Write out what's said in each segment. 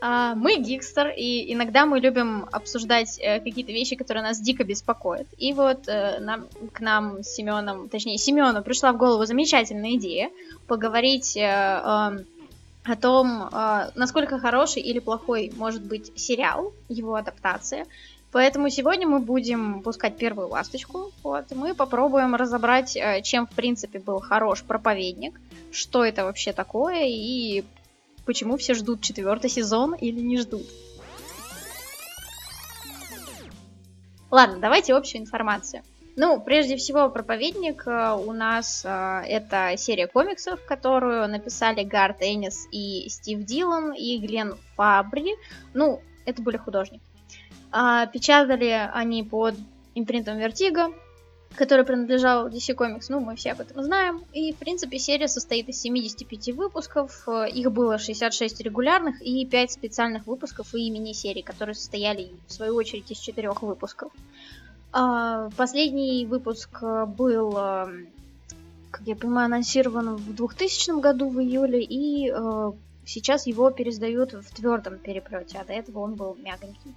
А, мы Гикстер, и иногда мы любим обсуждать э, какие-то вещи, которые нас дико беспокоят. И вот э, нам, к нам с Семеном, точнее, Семену пришла в голову замечательная идея поговорить э, э, о том, насколько хороший или плохой может быть сериал, его адаптация. Поэтому сегодня мы будем пускать первую ласточку. Вот, мы попробуем разобрать, чем в принципе был хорош проповедник, что это вообще такое и почему все ждут четвертый сезон или не ждут. Ладно, давайте общую информацию. Ну, прежде всего, проповедник э, у нас э, это серия комиксов, которую написали Гард Эннис и Стив Дилан и Глен Фабри. Ну, это были художники. А, печатали они под импринтом Vertigo который принадлежал DC Comics, ну, мы все об этом знаем. И, в принципе, серия состоит из 75 выпусков. Их было 66 регулярных и 5 специальных выпусков и мини-серий, которые состояли, в свою очередь, из 4 выпусков. А, последний выпуск был, как я понимаю, анонсирован в 2000 году в июле, и э, сейчас его пересдают в твердом переплете, а до этого он был мягонький.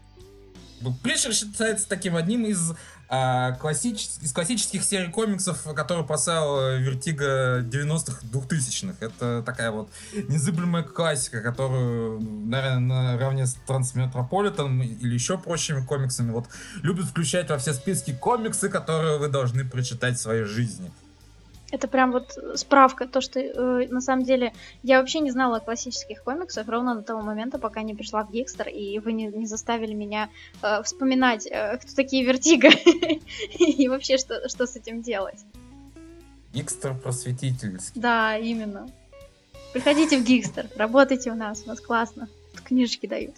Preacher считается таким одним из, а, классич... из классических серий комиксов, которые поставил Vertigo 90-х, 2000-х. Это такая вот незыблемая классика, которую, наверное, наравне с Трансметрополитеном или еще прочими комиксами вот любят включать во все списки комиксы, которые вы должны прочитать в своей жизни. Это прям вот справка, то, что э, на самом деле я вообще не знала о классических комиксах ровно до того момента, пока не пришла в Гикстер, и вы не, не заставили меня э, вспоминать, э, кто такие Vertigo, и вообще, что, что с этим делать. Гикстер просветительский. Да, именно. Приходите в Гикстер, работайте у нас, у нас классно. Книжечки дают.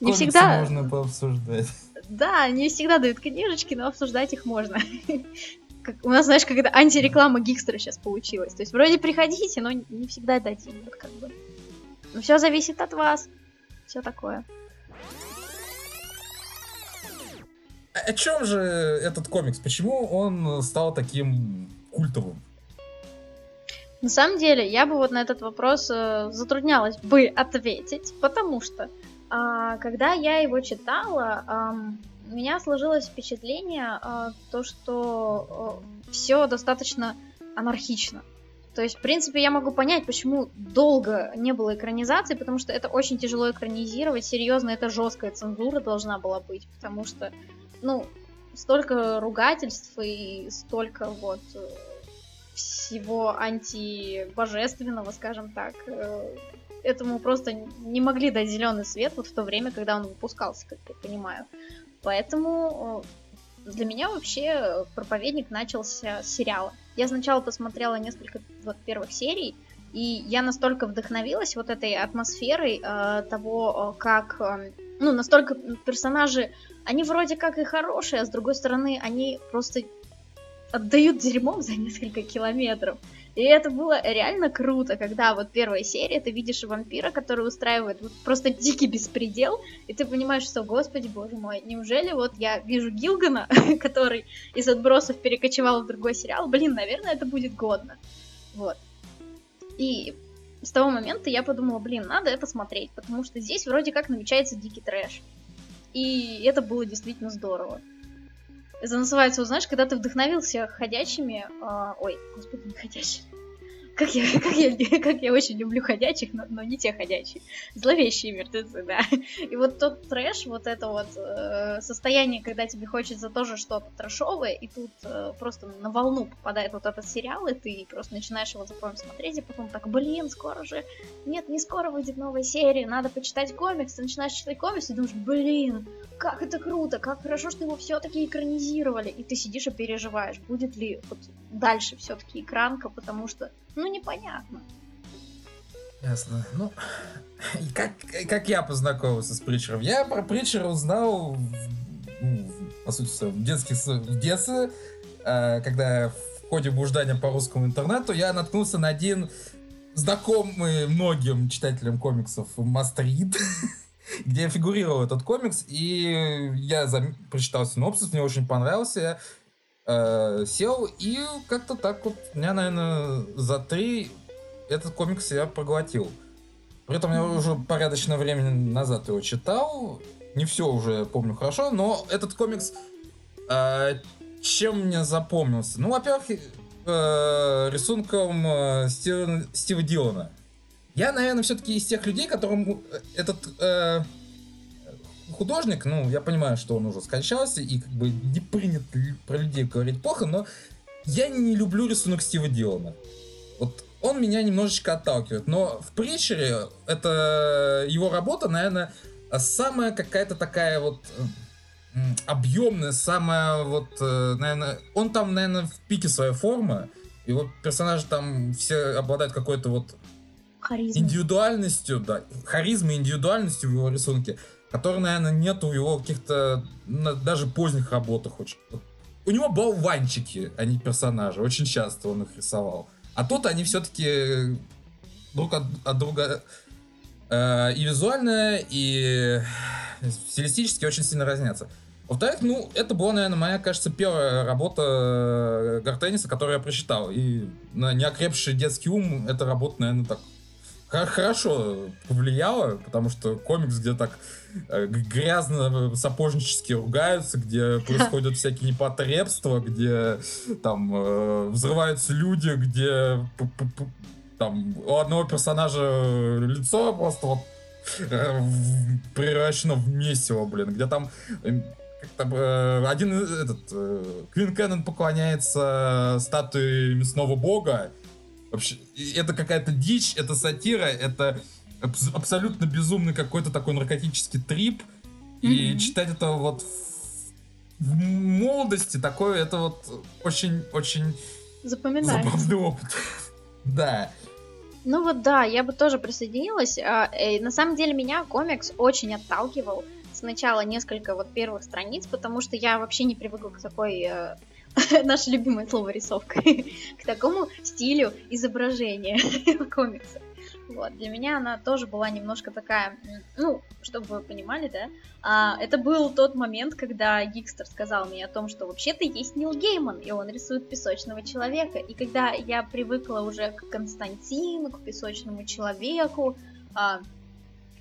не всегда... можно пообсуждать. Да, не всегда дают книжечки, но обсуждать их можно как, у нас, знаешь, какая-то антиреклама Гикстера сейчас получилась. То есть вроде приходите, но не всегда дадим. Вот как бы. Но все зависит от вас. Все такое. О чем же этот комикс? Почему он стал таким культовым? На самом деле, я бы вот на этот вопрос э, затруднялась бы ответить, потому что э, когда я его читала, э, у меня сложилось впечатление, э, то, что э, все достаточно анархично. То есть, в принципе, я могу понять, почему долго не было экранизации, потому что это очень тяжело экранизировать. Серьезно, это жесткая цензура должна была быть, потому что, ну, столько ругательств и столько вот э, всего антибожественного, скажем так, э, этому просто не могли дать зеленый свет вот в то время, когда он выпускался, как я понимаю. Поэтому э, для меня вообще проповедник начался с сериала. Я сначала посмотрела несколько вот первых серий, и я настолько вдохновилась вот этой атмосферой э, того, э, как, э, ну, настолько персонажи, они вроде как и хорошие, а с другой стороны, они просто отдают дерьмом за несколько километров. И это было реально круто, когда вот первая серия, ты видишь вампира, который устраивает вот просто дикий беспредел, и ты понимаешь, что, господи, боже мой, неужели вот я вижу Гилгана, который из отбросов перекочевал в другой сериал, блин, наверное, это будет годно. Вот. И с того момента я подумала, блин, надо это смотреть, потому что здесь вроде как намечается дикий трэш. И это было действительно здорово. Это называется, вот, знаешь, когда ты вдохновился ходячими... Э, ой, господи, не ходячими как я, как я, как я очень люблю ходячих, но, но не те ходячие. Зловещие мертвецы, да. И вот тот трэш, вот это вот э, состояние, когда тебе хочется тоже что-то трэшовое, и тут э, просто на волну попадает вот этот сериал, и ты просто начинаешь его за смотреть, и потом так, блин, скоро же... Нет, не скоро выйдет новая серия, надо почитать комикс, ты начинаешь читать комикс, и думаешь, блин, как это круто, как хорошо, что его все-таки экранизировали, и ты сидишь и переживаешь, будет ли вот дальше все-таки экранка, потому что, ну, непонятно. Ясно. Ну, и как, как я познакомился с Притчером? Я про Притчера узнал, ну, по сути, в, детских, в детстве, э, когда в ходе блуждания по русскому интернету я наткнулся на один знакомый многим читателям комиксов Мастрид, где фигурировал этот комикс, и я зам... прочитал синопсис, мне очень понравился, э, сел, и как-то так вот, меня, наверное, за три этот комикс я проглотил. При этом я уже порядочное время назад его читал. Не все уже помню хорошо, но этот комикс э, чем мне запомнился? Ну, во-первых, э, рисунком э, Стива, Стива Дилана. Я, наверное, все-таки из тех людей, которым этот э, художник, ну, я понимаю, что он уже скончался, и как бы не принято про людей говорить плохо, но я не люблю рисунок Стива Дилана. Вот он меня немножечко отталкивает. Но в Притчере это его работа, наверное, самая какая-то такая вот объемная, самая вот, э, наверное, он там, наверное, в пике своей формы. Его персонажи там все обладают какой-то вот Харизма. индивидуальностью, да, харизмой, индивидуальностью в его рисунке, которой, наверное, нету в его каких-то даже поздних работах. Очень. У него болванчики, а не персонажи. Очень часто он их рисовал. А тут они все-таки друг от, от друга э, и визуально, и стилистически очень сильно разнятся. Во-вторых, ну, это была, наверное, моя, кажется, первая работа э, Гартениса, которую я прочитал. И на неокрепший детский ум эта работа, наверное, так хорошо повлияла, потому что комикс, где так э, грязно сапожнически ругаются, где происходят всякие непотребства, где там э, взрываются люди, где там у одного персонажа лицо просто вот э, превращено в месиво, блин, где там как-то один этот Квин Кеннон поклоняется статуе мясного бога, Вообще, это какая-то дичь, это сатира, это абсолютно безумный какой-то такой наркотический трип. И mm-hmm. читать это вот в, в молодости такое, это вот очень-очень забавный опыт. да. Ну вот да, я бы тоже присоединилась. А, э, на самом деле меня комикс очень отталкивал. Сначала несколько вот первых страниц, потому что я вообще не привыкла к такой э, наше любимое слово рисовка, к такому стилю изображения комикса. Вот, для меня она тоже была немножко такая, ну, чтобы вы понимали, да, а, это был тот момент, когда Гикстер сказал мне о том, что вообще-то есть Нил Гейман, и он рисует песочного человека. И когда я привыкла уже к Константину, к песочному человеку, а,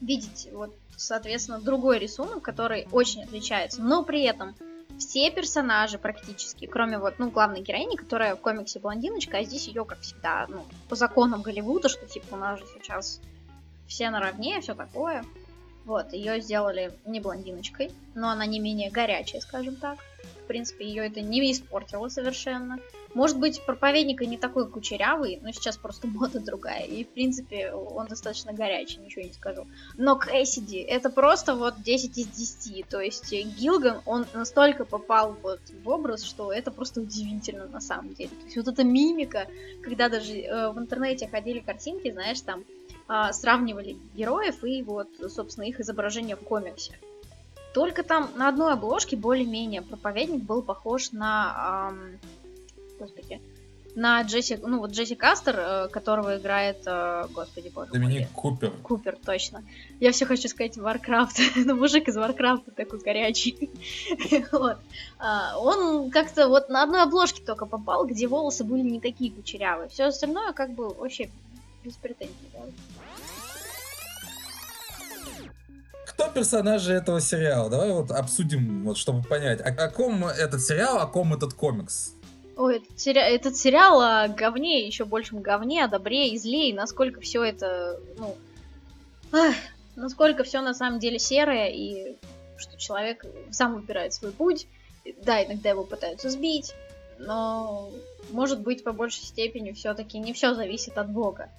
видеть вот, соответственно, другой рисунок, который очень отличается, но при этом все персонажи практически, кроме вот, ну, главной героини, которая в комиксе блондиночка, а здесь ее, как всегда, ну, по законам Голливуда, что, типа, у нас же сейчас все наравне, все такое. Вот, ее сделали не блондиночкой, но она не менее горячая, скажем так. В принципе, ее это не испортило совершенно. Может быть, проповедник и не такой кучерявый, но сейчас просто мода другая. И, в принципе, он достаточно горячий, ничего не скажу. Но Кэссиди, это просто вот 10 из 10. То есть Гилган, он настолько попал вот в образ, что это просто удивительно на самом деле. То есть вот эта мимика, когда даже э, в интернете ходили картинки, знаешь, там э, сравнивали героев и вот, собственно, их изображение в комиксе. Только там на одной обложке более-менее проповедник был похож на... Эм, господи, на Джесси, ну вот Джесси Кастер, э, которого играет, э, господи боже Доминик мой. Купер. Купер, точно. Я все хочу сказать Варкрафт, но мужик из Варкрафта такой горячий. вот. А, он как-то вот на одной обложке только попал, где волосы были не такие кучерявые. Все остальное как бы вообще без претензий. Да? Кто персонажи этого сериала? Давай вот обсудим, вот, чтобы понять, о, о ком этот сериал, о ком этот комикс. Ой, этот, сери... этот сериал о говне, еще большем говне, о добре и зле, и насколько все это, ну, ах, насколько все на самом деле серое, и что человек сам выбирает свой путь. Да, иногда его пытаются сбить, но, может быть, по большей степени все-таки не все зависит от Бога.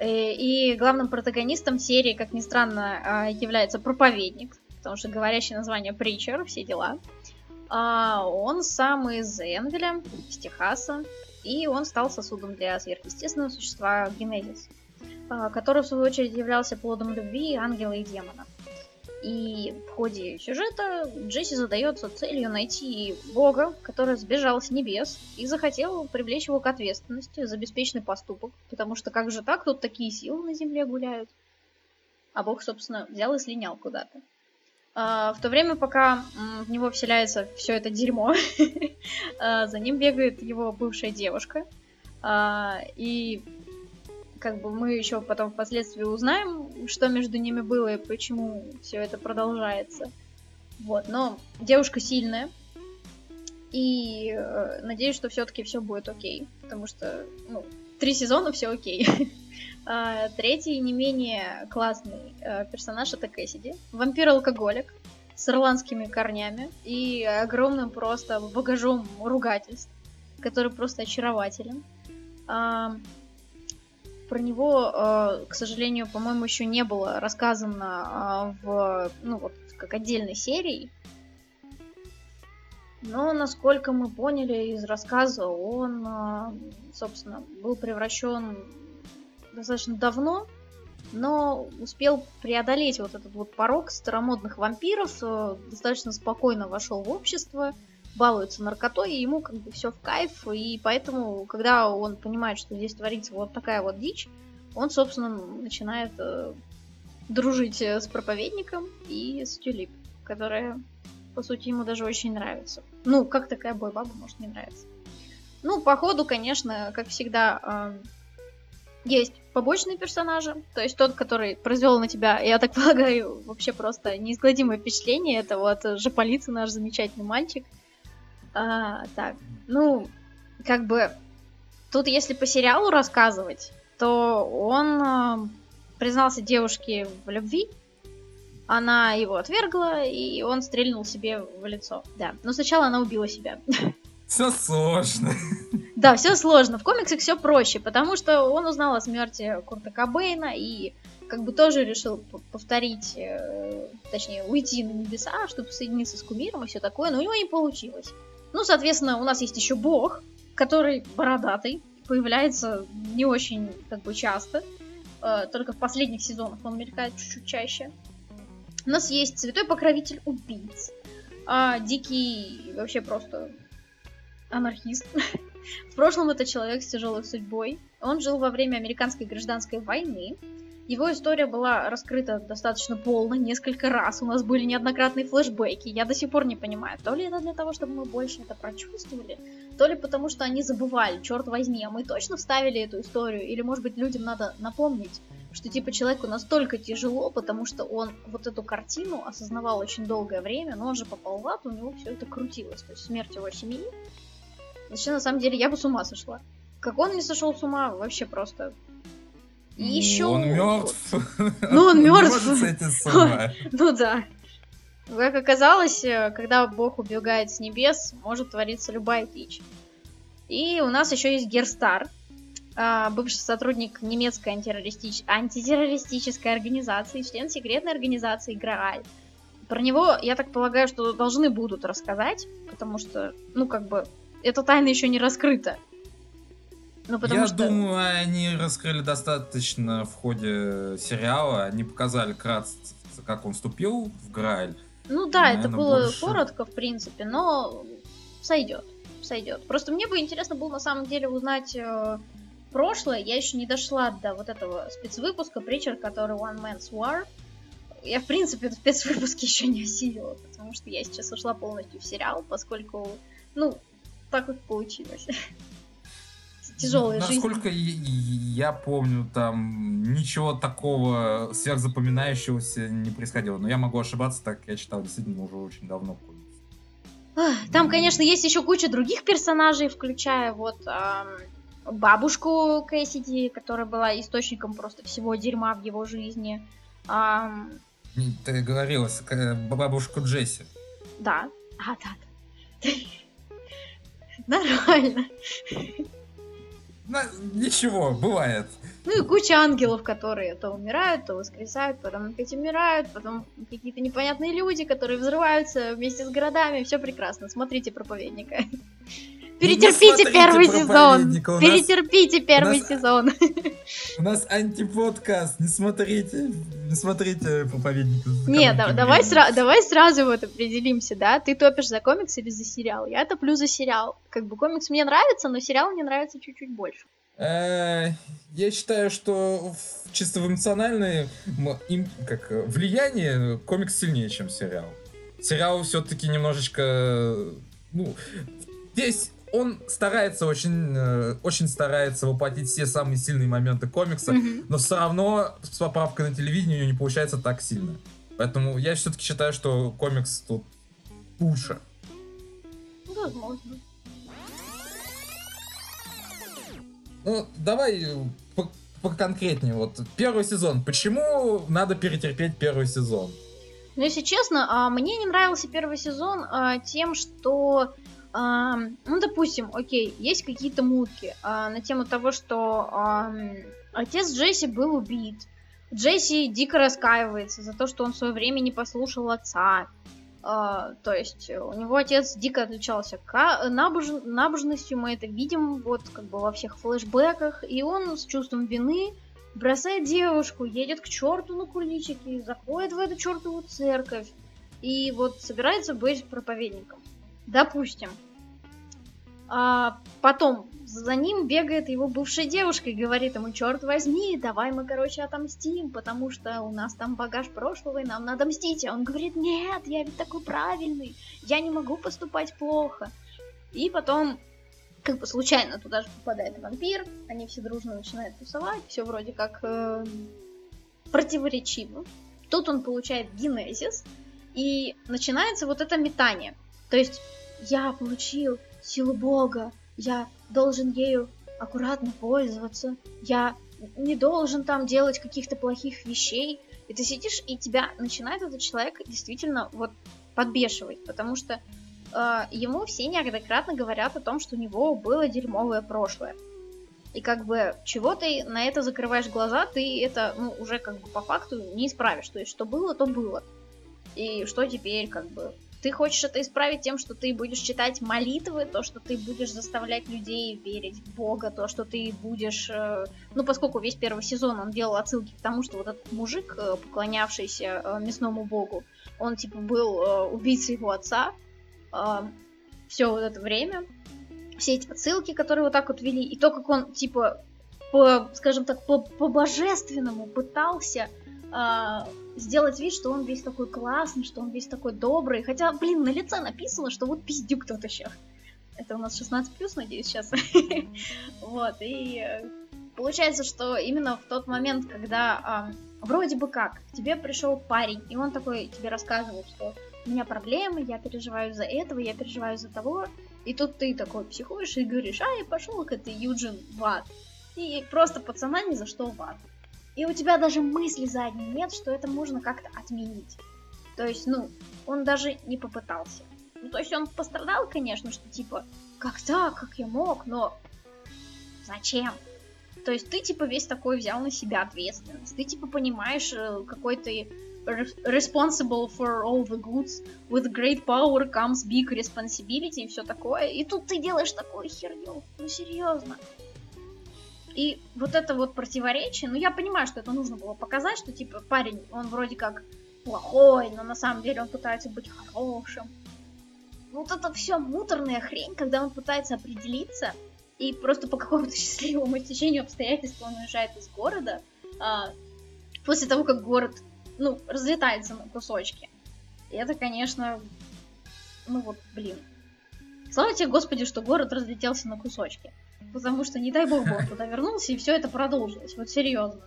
Э, и главным протагонистом серии, как ни странно, а, является проповедник, потому что говорящее название Притчер, все дела. А, он сам из Энвеля, из Техаса, и он стал сосудом для сверхъестественного существа Генезис, а, который в свою очередь являлся плодом любви ангела и демона. И в ходе сюжета Джесси задается целью найти Бога, который сбежал с небес и захотел привлечь его к ответственности за беспечный поступок, потому что как же так, тут такие силы на земле гуляют. А Бог, собственно, взял и слинял куда-то. А, в то время, пока в него вселяется все это дерьмо, а, за ним бегает его бывшая девушка. А, и как бы мы еще потом впоследствии узнаем, что между ними было и почему все это продолжается. Вот, но девушка сильная, и э, надеюсь, что все-таки все будет окей, потому что, ну, три сезона все окей. а, третий не менее классный э, персонаж это Кэссиди, вампир-алкоголик с ирландскими корнями и огромным просто багажом ругательств, который просто очарователен. А, про него, э, к сожалению, по-моему, еще не было рассказано э, в, ну вот, как отдельной серии. Но, насколько мы поняли из рассказа, он, э, собственно, был превращен достаточно давно, но успел преодолеть вот этот вот порог старомодных вампиров, э, достаточно спокойно вошел в общество, балуется наркотой, и ему как бы все в кайф, и поэтому, когда он понимает, что здесь творится вот такая вот дичь, он, собственно, начинает э, дружить э, с проповедником и с Тюлип, которая, по сути, ему даже очень нравится. Ну, как такая бой-баба может не нравиться. Ну, по ходу, конечно, как всегда, есть побочные персонажи, то есть тот, который произвел на тебя, я так полагаю, вообще просто неизгладимое впечатление, это вот Жополица, наш замечательный мальчик. А, так, ну, как бы, тут если по сериалу рассказывать, то он э, признался девушке в любви, она его отвергла, и он стрельнул себе в лицо. Да, но сначала она убила себя. Все сложно. Да, все сложно. В комиксах все проще, потому что он узнал о смерти Курта Кобейна и как бы тоже решил повторить, э, точнее, уйти на небеса, чтобы соединиться с кумиром и все такое, но у него не получилось. Ну, соответственно, у нас есть еще бог, который бородатый, появляется не очень как бы часто, э, только в последних сезонах он мелькает чуть-чуть чаще. У нас есть святой покровитель убийц, а дикий вообще просто анархист. В прошлом это человек с тяжелой судьбой. Он жил во время американской гражданской войны, его история была раскрыта достаточно полно, несколько раз. У нас были неоднократные флешбеки. Я до сих пор не понимаю, то ли это для того, чтобы мы больше это прочувствовали, то ли потому, что они забывали, черт возьми, а мы точно вставили эту историю. Или, может быть, людям надо напомнить, что типа человеку настолько тяжело, потому что он вот эту картину осознавал очень долгое время, но он же попал в ад, у него все это крутилось. То есть смерть его семьи. Вообще, на самом деле, я бы с ума сошла. Как он не сошел с ума, вообще просто и еще... Он мертв. Ну, он мертв. Ну да. Как оказалось, э, когда Бог убегает с небес, может твориться любая дичь. И у нас еще есть Герстар, бывший сотрудник немецкой антитеррористич... антитеррористической организации, член секретной организации Грааль. Про него, я так полагаю, что должны будут рассказать, потому что, ну, как бы, эта тайна еще не раскрыта. Ну, потому Я что... думаю, они раскрыли достаточно в ходе сериала. Они показали кратко, как он вступил в Грааль. Ну да, Наверное, это было больше... коротко, в принципе, но сойдет. Сойдет. Просто мне бы интересно было на самом деле узнать э, прошлое. Я еще не дошла до вот этого спецвыпуска Притчер, который One Man's War. Я, в принципе, этот спецвыпуск еще не осилила, потому что я сейчас ушла полностью в сериал, поскольку, ну, так вот получилось. тяжелая жизнь. Насколько я помню, там ничего такого сверхзапоминающегося не происходило. Но я могу ошибаться, так я читал действительно уже очень давно. Там, конечно, есть еще куча других персонажей, включая вот эм, бабушку Кэссиди, которая была источником просто всего дерьма в его жизни. Эм... Ты говорила, бабушку Джесси. Да. А, да, да. Нормально. Ничего, бывает. Ну и куча ангелов, которые то умирают, то воскресают, потом опять умирают, потом какие-то непонятные люди, которые взрываются вместе с городами. Все прекрасно. Смотрите проповедника. Перетерпите первый сезон. Перетерпите первый сезон. У нас антиподкаст. Не смотрите, не смотрите проповедника. Нет, давай, сра- давай сразу вот определимся, да? Ты топишь за комикс или за сериал? Я топлю за сериал. Как бы комикс мне нравится, но сериал мне нравится чуть-чуть больше. Э, я считаю, что чисто в эмоциональное им, как, влияние комикс сильнее, чем сериал. Сериал все-таки немножечко... Ну, здесь он старается очень, э, очень старается воплотить все самые сильные моменты комикса, mm-hmm. но все равно с поправкой на телевидение у него не получается так сильно. Поэтому я все-таки считаю, что комикс тут лучше. Возможно. Ну, давай поконкретнее. Вот первый сезон. Почему надо перетерпеть первый сезон? Ну, если честно, а, мне не нравился первый сезон а, тем, что ну, допустим, окей, есть какие-то мутки а, на тему того, что отец Джесси был убит. Джесси дико раскаивается за то, что он в свое время не послушал отца. А, то есть у него отец дико отличался набож... набожностью, мы это видим вот как бы во всех флешбеках, и он с чувством вины бросает девушку, едет к черту на куличики, заходит в эту чертову церковь и вот собирается быть проповедником. Допустим. А потом за ним бегает его бывшая девушка и говорит ему, черт возьми, давай мы, короче, отомстим, потому что у нас там багаж прошлого, и нам надо мстить. А он говорит, нет, я ведь такой правильный, я не могу поступать плохо. И потом, как бы случайно туда же попадает вампир, они все дружно начинают тусовать, все вроде как э, противоречиво. Тут он получает генезис, и начинается вот это метание. То есть я получил силу Бога, я должен ею аккуратно пользоваться, я не должен там делать каких-то плохих вещей. И ты сидишь, и тебя начинает этот человек действительно вот подбешивать, потому что э, ему все неоднократно говорят о том, что у него было дерьмовое прошлое. И как бы чего ты на это закрываешь глаза, ты это, ну, уже как бы по факту не исправишь. То есть, что было, то было. И что теперь, как бы, ты хочешь это исправить тем, что ты будешь читать молитвы, то, что ты будешь заставлять людей верить в Бога, то, что ты будешь... Э, ну, поскольку весь первый сезон он делал отсылки к тому, что вот этот мужик, э, поклонявшийся э, мясному богу, он, типа, был убийцей его отца. Все вот это время. Все эти отсылки, которые вот так вот вели, и то, как он, типа, по, скажем так, по-божественному пытался сделать вид, что он весь такой классный, что он весь такой добрый. Хотя, блин, на лице написано, что вот пиздюк тот еще. Это у нас 16 плюс, надеюсь, сейчас. Вот, и э, получается, что именно в тот момент, когда вроде бы как к тебе пришел парень, и он такой тебе рассказывает, что у меня проблемы, я переживаю за этого, я переживаю за того, и тут ты такой психуешь и говоришь, ай, пошел-ка ты, Юджин, в ад. И просто пацана ни за что в ад. И у тебя даже мысли задней нет, что это можно как-то отменить. То есть, ну, он даже не попытался. Ну, то есть он пострадал, конечно, что типа, как так, как я мог, но зачем? То есть ты типа весь такой взял на себя ответственность. Ты типа понимаешь, э, какой ты responsible for all the goods, with great power comes big responsibility и все такое. И тут ты делаешь такую херню. Ну серьезно. И вот это вот противоречие, ну я понимаю, что это нужно было показать, что типа парень, он вроде как плохой, но на самом деле он пытается быть хорошим. Вот это все муторная хрень, когда он пытается определиться, и просто по какому-то счастливому течению обстоятельств он уезжает из города, а, после того, как город, ну, разлетается на кусочки. И это, конечно, ну вот, блин. Слава тебе, Господи, что город разлетелся на кусочки. Потому что, не дай бог, бы он туда вернулся, и все это продолжилось. Вот серьезно.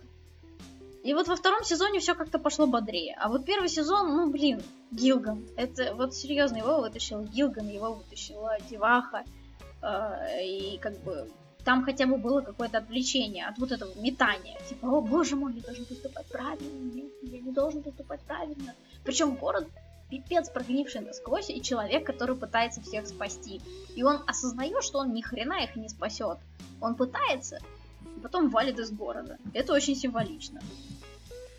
И вот во втором сезоне все как-то пошло бодрее. А вот первый сезон, ну блин, Гилган. Это вот серьезно, его вытащил Гилган, его вытащила Деваха. Э, и как бы там хотя бы было какое-то отвлечение от вот этого метания. Типа, о боже мой, я должен поступать правильно, нет, я не должен поступать правильно. Причем город пипец прогнивший насквозь и человек, который пытается всех спасти. И он осознает, что он ни хрена их не спасет. Он пытается, и потом валит из города. Это очень символично.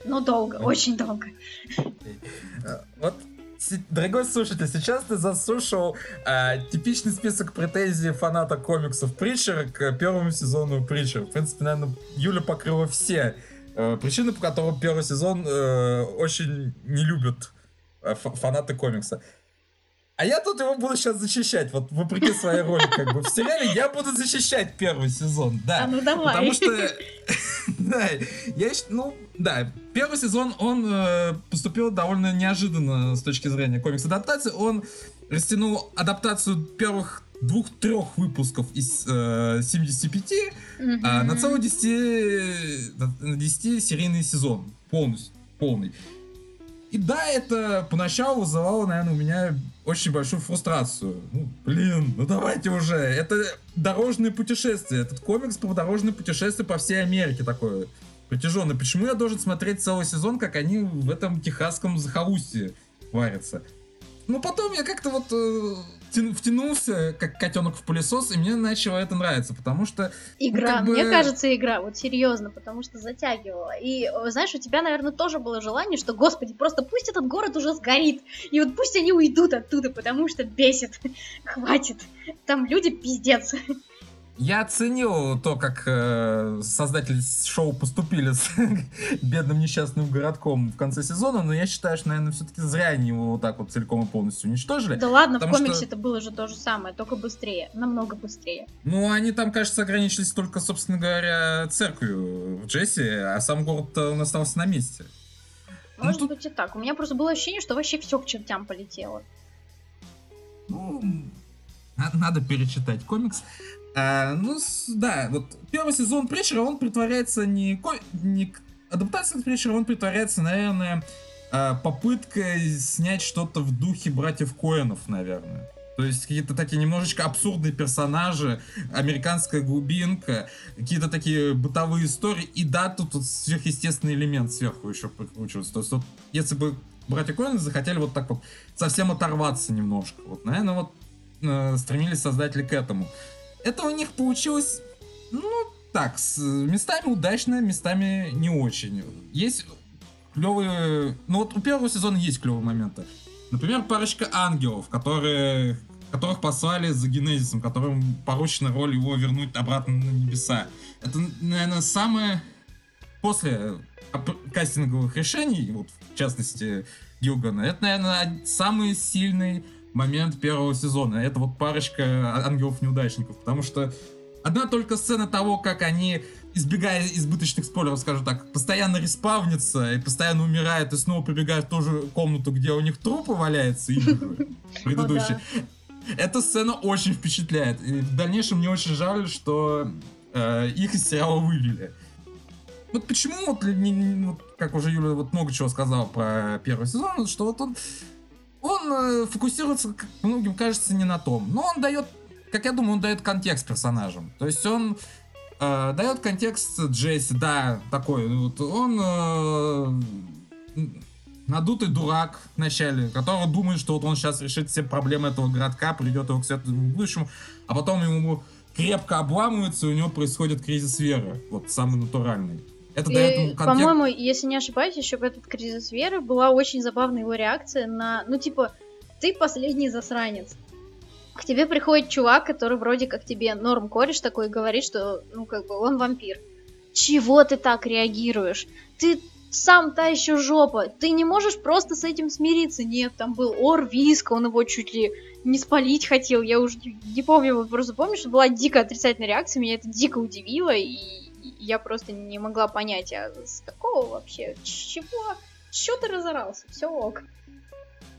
Но долго, очень долго. Э, вот Дорогой слушатель, сейчас ты заслушал э, типичный список претензий фаната комиксов Притчера к первому сезону Притчера. В принципе, наверное, Юля покрыла все э, причины, по которым первый сезон э, очень не любят фанаты комикса. А я тут его буду сейчас защищать, вот вопреки своей роли, как бы в сериале я буду защищать первый сезон, да. А ну давай. Потому что, да, я, ну, да, первый сезон, он э, поступил довольно неожиданно с точки зрения комикс-адаптации, он растянул адаптацию первых двух-трех выпусков из э, 75 а, на целый 10, на 10 серийный сезон. Полностью, полный. И да, это поначалу вызывало, наверное, у меня очень большую фрустрацию. Ну, блин, ну давайте уже. Это дорожное путешествие. Этот комикс про дорожное путешествие по всей Америке такое протяженное. Почему я должен смотреть целый сезон, как они в этом техасском захолустье варятся? Ну, потом я как-то вот э, втянулся, как котенок в пылесос, и мне начало это нравиться, потому что... Ну, игра, ну, как бы... мне кажется, игра, вот серьезно, потому что затягивала. И, знаешь, у тебя, наверное, тоже было желание, что, господи, просто пусть этот город уже сгорит, и вот пусть они уйдут оттуда, потому что бесит. Хватит. Там люди пиздец. Я оценил то, как э, создатели шоу поступили с бедным несчастным городком в конце сезона, но я считаю, что, наверное, все-таки зря они его вот так вот целиком и полностью уничтожили. Да ладно, в комиксе что... это было же то же самое, только быстрее, намного быстрее. Ну, они там, кажется, ограничились только, собственно говоря, церковью в Джесси, а сам город он остался на месте. Ну, Может ну, тут... быть и так. У меня просто было ощущение, что вообще все к чертям полетело. Ну, надо перечитать комикс. А, ну, да, вот первый сезон Притчера, он притворяется не, не адаптация Притчера, он притворяется, наверное, а, попыткой снять что-то в духе братьев Коэнов, наверное. То есть какие-то такие немножечко абсурдные персонажи, американская глубинка, какие-то такие бытовые истории. И да, тут, тут сверхъестественный элемент сверху еще прикручивается. То есть вот, если бы братья Коэны захотели вот так вот совсем оторваться немножко, вот, наверное, вот э, стремились создатели к этому. Это у них получилось, ну, так, с местами удачно, местами не очень. Есть клевые... Ну вот у первого сезона есть клевые моменты. Например, парочка ангелов, которые которых послали за Генезисом, которым поручена роль его вернуть обратно на небеса. Это, наверное, самое после кастинговых решений, вот в частности Гилгана, это, наверное, самый сильный момент первого сезона. Это вот парочка ангелов-неудачников, потому что одна только сцена того, как они, избегая избыточных спойлеров, скажем так, постоянно респавнятся и постоянно умирают, и снова прибегают в ту же комнату, где у них трупы валяются, и предыдущие. Эта сцена очень впечатляет. И в дальнейшем мне очень жаль, что э, их из сериала вывели. Вот почему, вот, не, вот, как уже Юля вот много чего сказала про первый сезон, что вот он он э, фокусируется, как многим кажется, не на том. Но он дает, как я думаю, он дает контекст персонажам. То есть он э, дает контекст Джесси, да, такой. Вот он э, надутый дурак вначале, который думает, что вот он сейчас решит все проблемы этого городка, придет его к светлому будущему, а потом ему крепко обламывается, и у него происходит кризис веры, вот самый натуральный. Это и, контекст... По-моему, если не ошибаюсь, еще в этот кризис веры была очень забавная его реакция на, ну типа, ты последний засранец. К тебе приходит чувак, который вроде как тебе норм кореш такой говорит, что, ну как бы, он вампир. Чего ты так реагируешь? Ты сам та еще жопа. Ты не можешь просто с этим смириться. Нет, там был Ор Виска, он его чуть ли не спалить хотел. Я уже не, не помню, вот просто помню, что была дико отрицательная реакция, меня это дико удивило, и я просто не могла понять, а с какого вообще, чего, что ты разорался, все ок.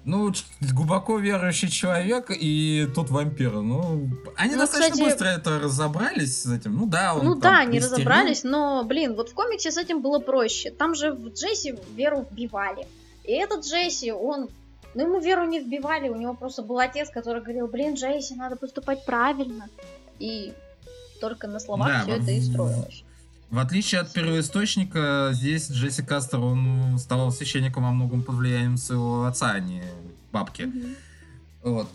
Ну, глубоко верующий человек и тот вампир. Ну, они ну, достаточно кстати, быстро это разобрались с этим. Ну да, он Ну да, они разобрались, но, блин, вот в комиксе с этим было проще. Там же в Джесси веру вбивали. И этот Джесси, он... Ну, ему веру не вбивали, у него просто был отец, который говорил, блин, Джесси, надо поступать правильно. И только на словах да, все это и строилось. В отличие от первоисточника, здесь Джесси Кастер, он стал священником во многом под влиянием своего отца, а не бабки. Mm-hmm. Вот.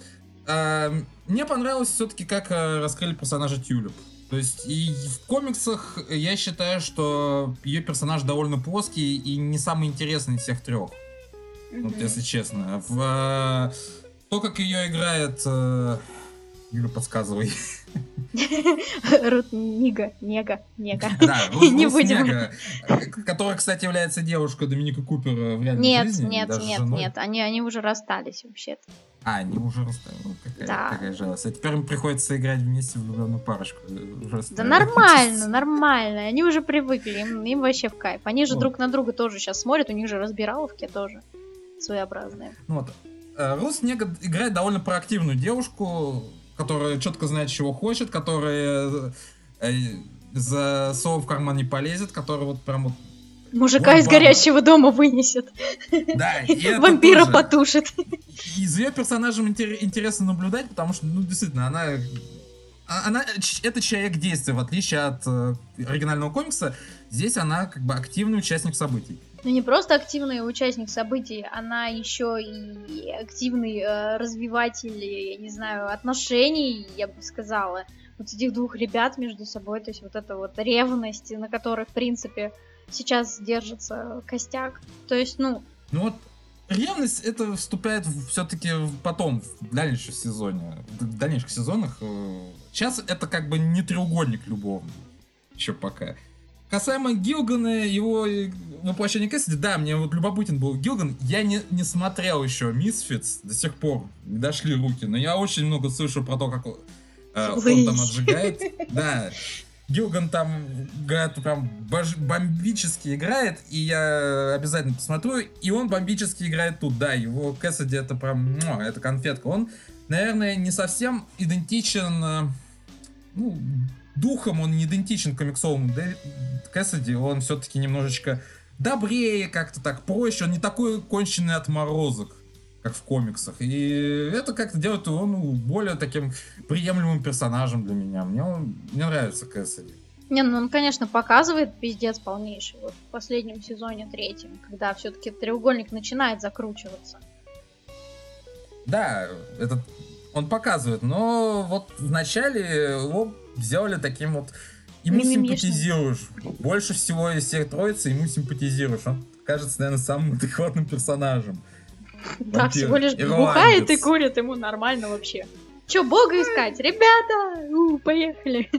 А, мне понравилось все-таки, как э, раскрыли персонажа Тюлип. То есть и в комиксах я считаю, что ее персонаж довольно плоский и не самый интересный из всех трех. Mm-hmm. Вот, если честно. В, то, как ее играет... Э, Юля, подсказывай. Рут Нига, Нега, Нега. Да, Рут, не будем. Нега, которая, кстати, является девушкой Доминика Купера в реальной нет, жизни. Нет, нет, нет, нет, они, они уже расстались вообще-то. А, они уже расстались. Какая, да. какая жалость. А теперь им приходится играть вместе в влюбленную парочку. Ужасно. Да нормально, нормально. Они уже привыкли, им, им вообще в кайф. Они же вот. друг на друга тоже сейчас смотрят, у них же разбираловки тоже своеобразные. Ну вот. Э, Рус Нега играет довольно проактивную девушку, которая четко знает, чего хочет, которая э, за сову в карман не полезет, который вот прям вот Мужика из горящего дома вынесет. Да, Вампира потушит. И за ее персонажем интересно наблюдать, потому что, ну, действительно, она а, она, это человек действия, в отличие от э, оригинального комикса. Здесь она как бы активный участник событий. Ну не просто активный участник событий, она еще и активный э, развиватель, я не знаю, отношений, я бы сказала. Вот этих двух ребят между собой, то есть вот эта вот ревность, на которой, в принципе, сейчас держится костяк. То есть, ну... Ну вот ревность это вступает все-таки потом, в дальнейшем сезоне, в дальнейших сезонах. Э, сейчас это как бы не треугольник любовный. Еще пока. Касаемо Гилгана, его воплощения Кэссиди, да, мне вот любопытен был Гилган. Я не, не смотрел еще Мисфитс до сих пор, не дошли руки, но я очень много слышу про то, как э, он там отжигает. Да, Гилган там, говорят, прям бомбически играет, и я обязательно посмотрю, и он бомбически играет тут, да, его Кэссиди это прям, ну, это конфетка. Он, наверное, не совсем идентичен, э, ну, духом он не идентичен комиксовому Кэссиди, он все-таки немножечко добрее, как-то так проще, он не такой конченый отморозок как в комиксах. И это как-то делает его ну, более таким приемлемым персонажем для меня. Мне, он, мне нравится Кэссиди. Не, ну он, конечно, показывает пиздец полнейший. Вот в последнем сезоне, третьем, когда все-таки треугольник начинает закручиваться. Да, этот он показывает, но вот вначале его сделали таким вот... Ему симпатизируешь. Больше всего из всех троицы ему симпатизируешь. Он кажется, наверное, самым адекватным персонажем. Да, всего лишь бухает и курит, ему нормально вообще. Че, бога искать? Ребята, у, поехали.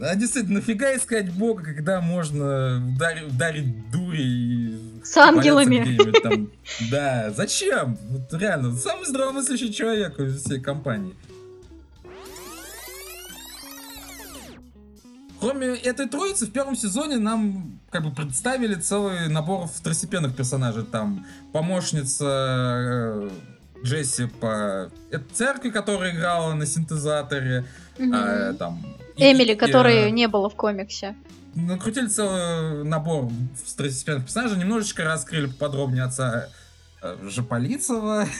А действительно, нафига искать бога, когда можно ударить, ударить дури и... С ангелами. Там. Да, зачем? Вот реально, самый здравомыслящий человек из всей компании. Кроме этой троицы, в первом сезоне нам как бы представили целый набор второстепенных персонажей. Там помощница э, Джесси по церкви, которая играла на синтезаторе. Mm-hmm. А, там, Эмили, и, которой и, не было в комиксе. Накрутили целый набор второстепенных персонажей, немножечко раскрыли подробнее отца э, Жополицева.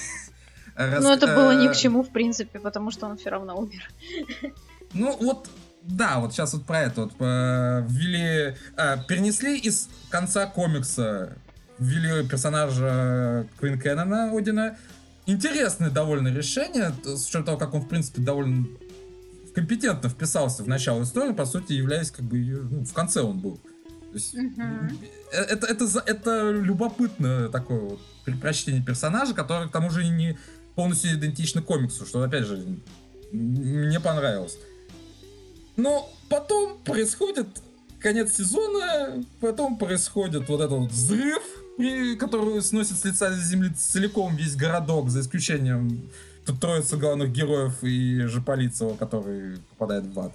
Ну, это было ни к чему, в принципе, потому что он все равно умер. Ну, вот да, вот сейчас вот про это вот э, ввели, э, перенесли из конца комикса, ввели персонажа Квин Кеннона Одина. Интересное довольно решение, с учетом того, как он, в принципе, довольно компетентно вписался в начало истории, по сути, являясь как бы ну, в конце он был. То есть, uh-huh. это, это, это, это любопытно такое вот прочтение персонажа, который к тому же не полностью идентично комиксу, что опять же мне понравилось. Но потом происходит конец сезона, потом происходит вот этот вот взрыв, который сносит с лица земли целиком весь городок, за исключением тут троицы главных героев и Жополицева, который попадает в ад.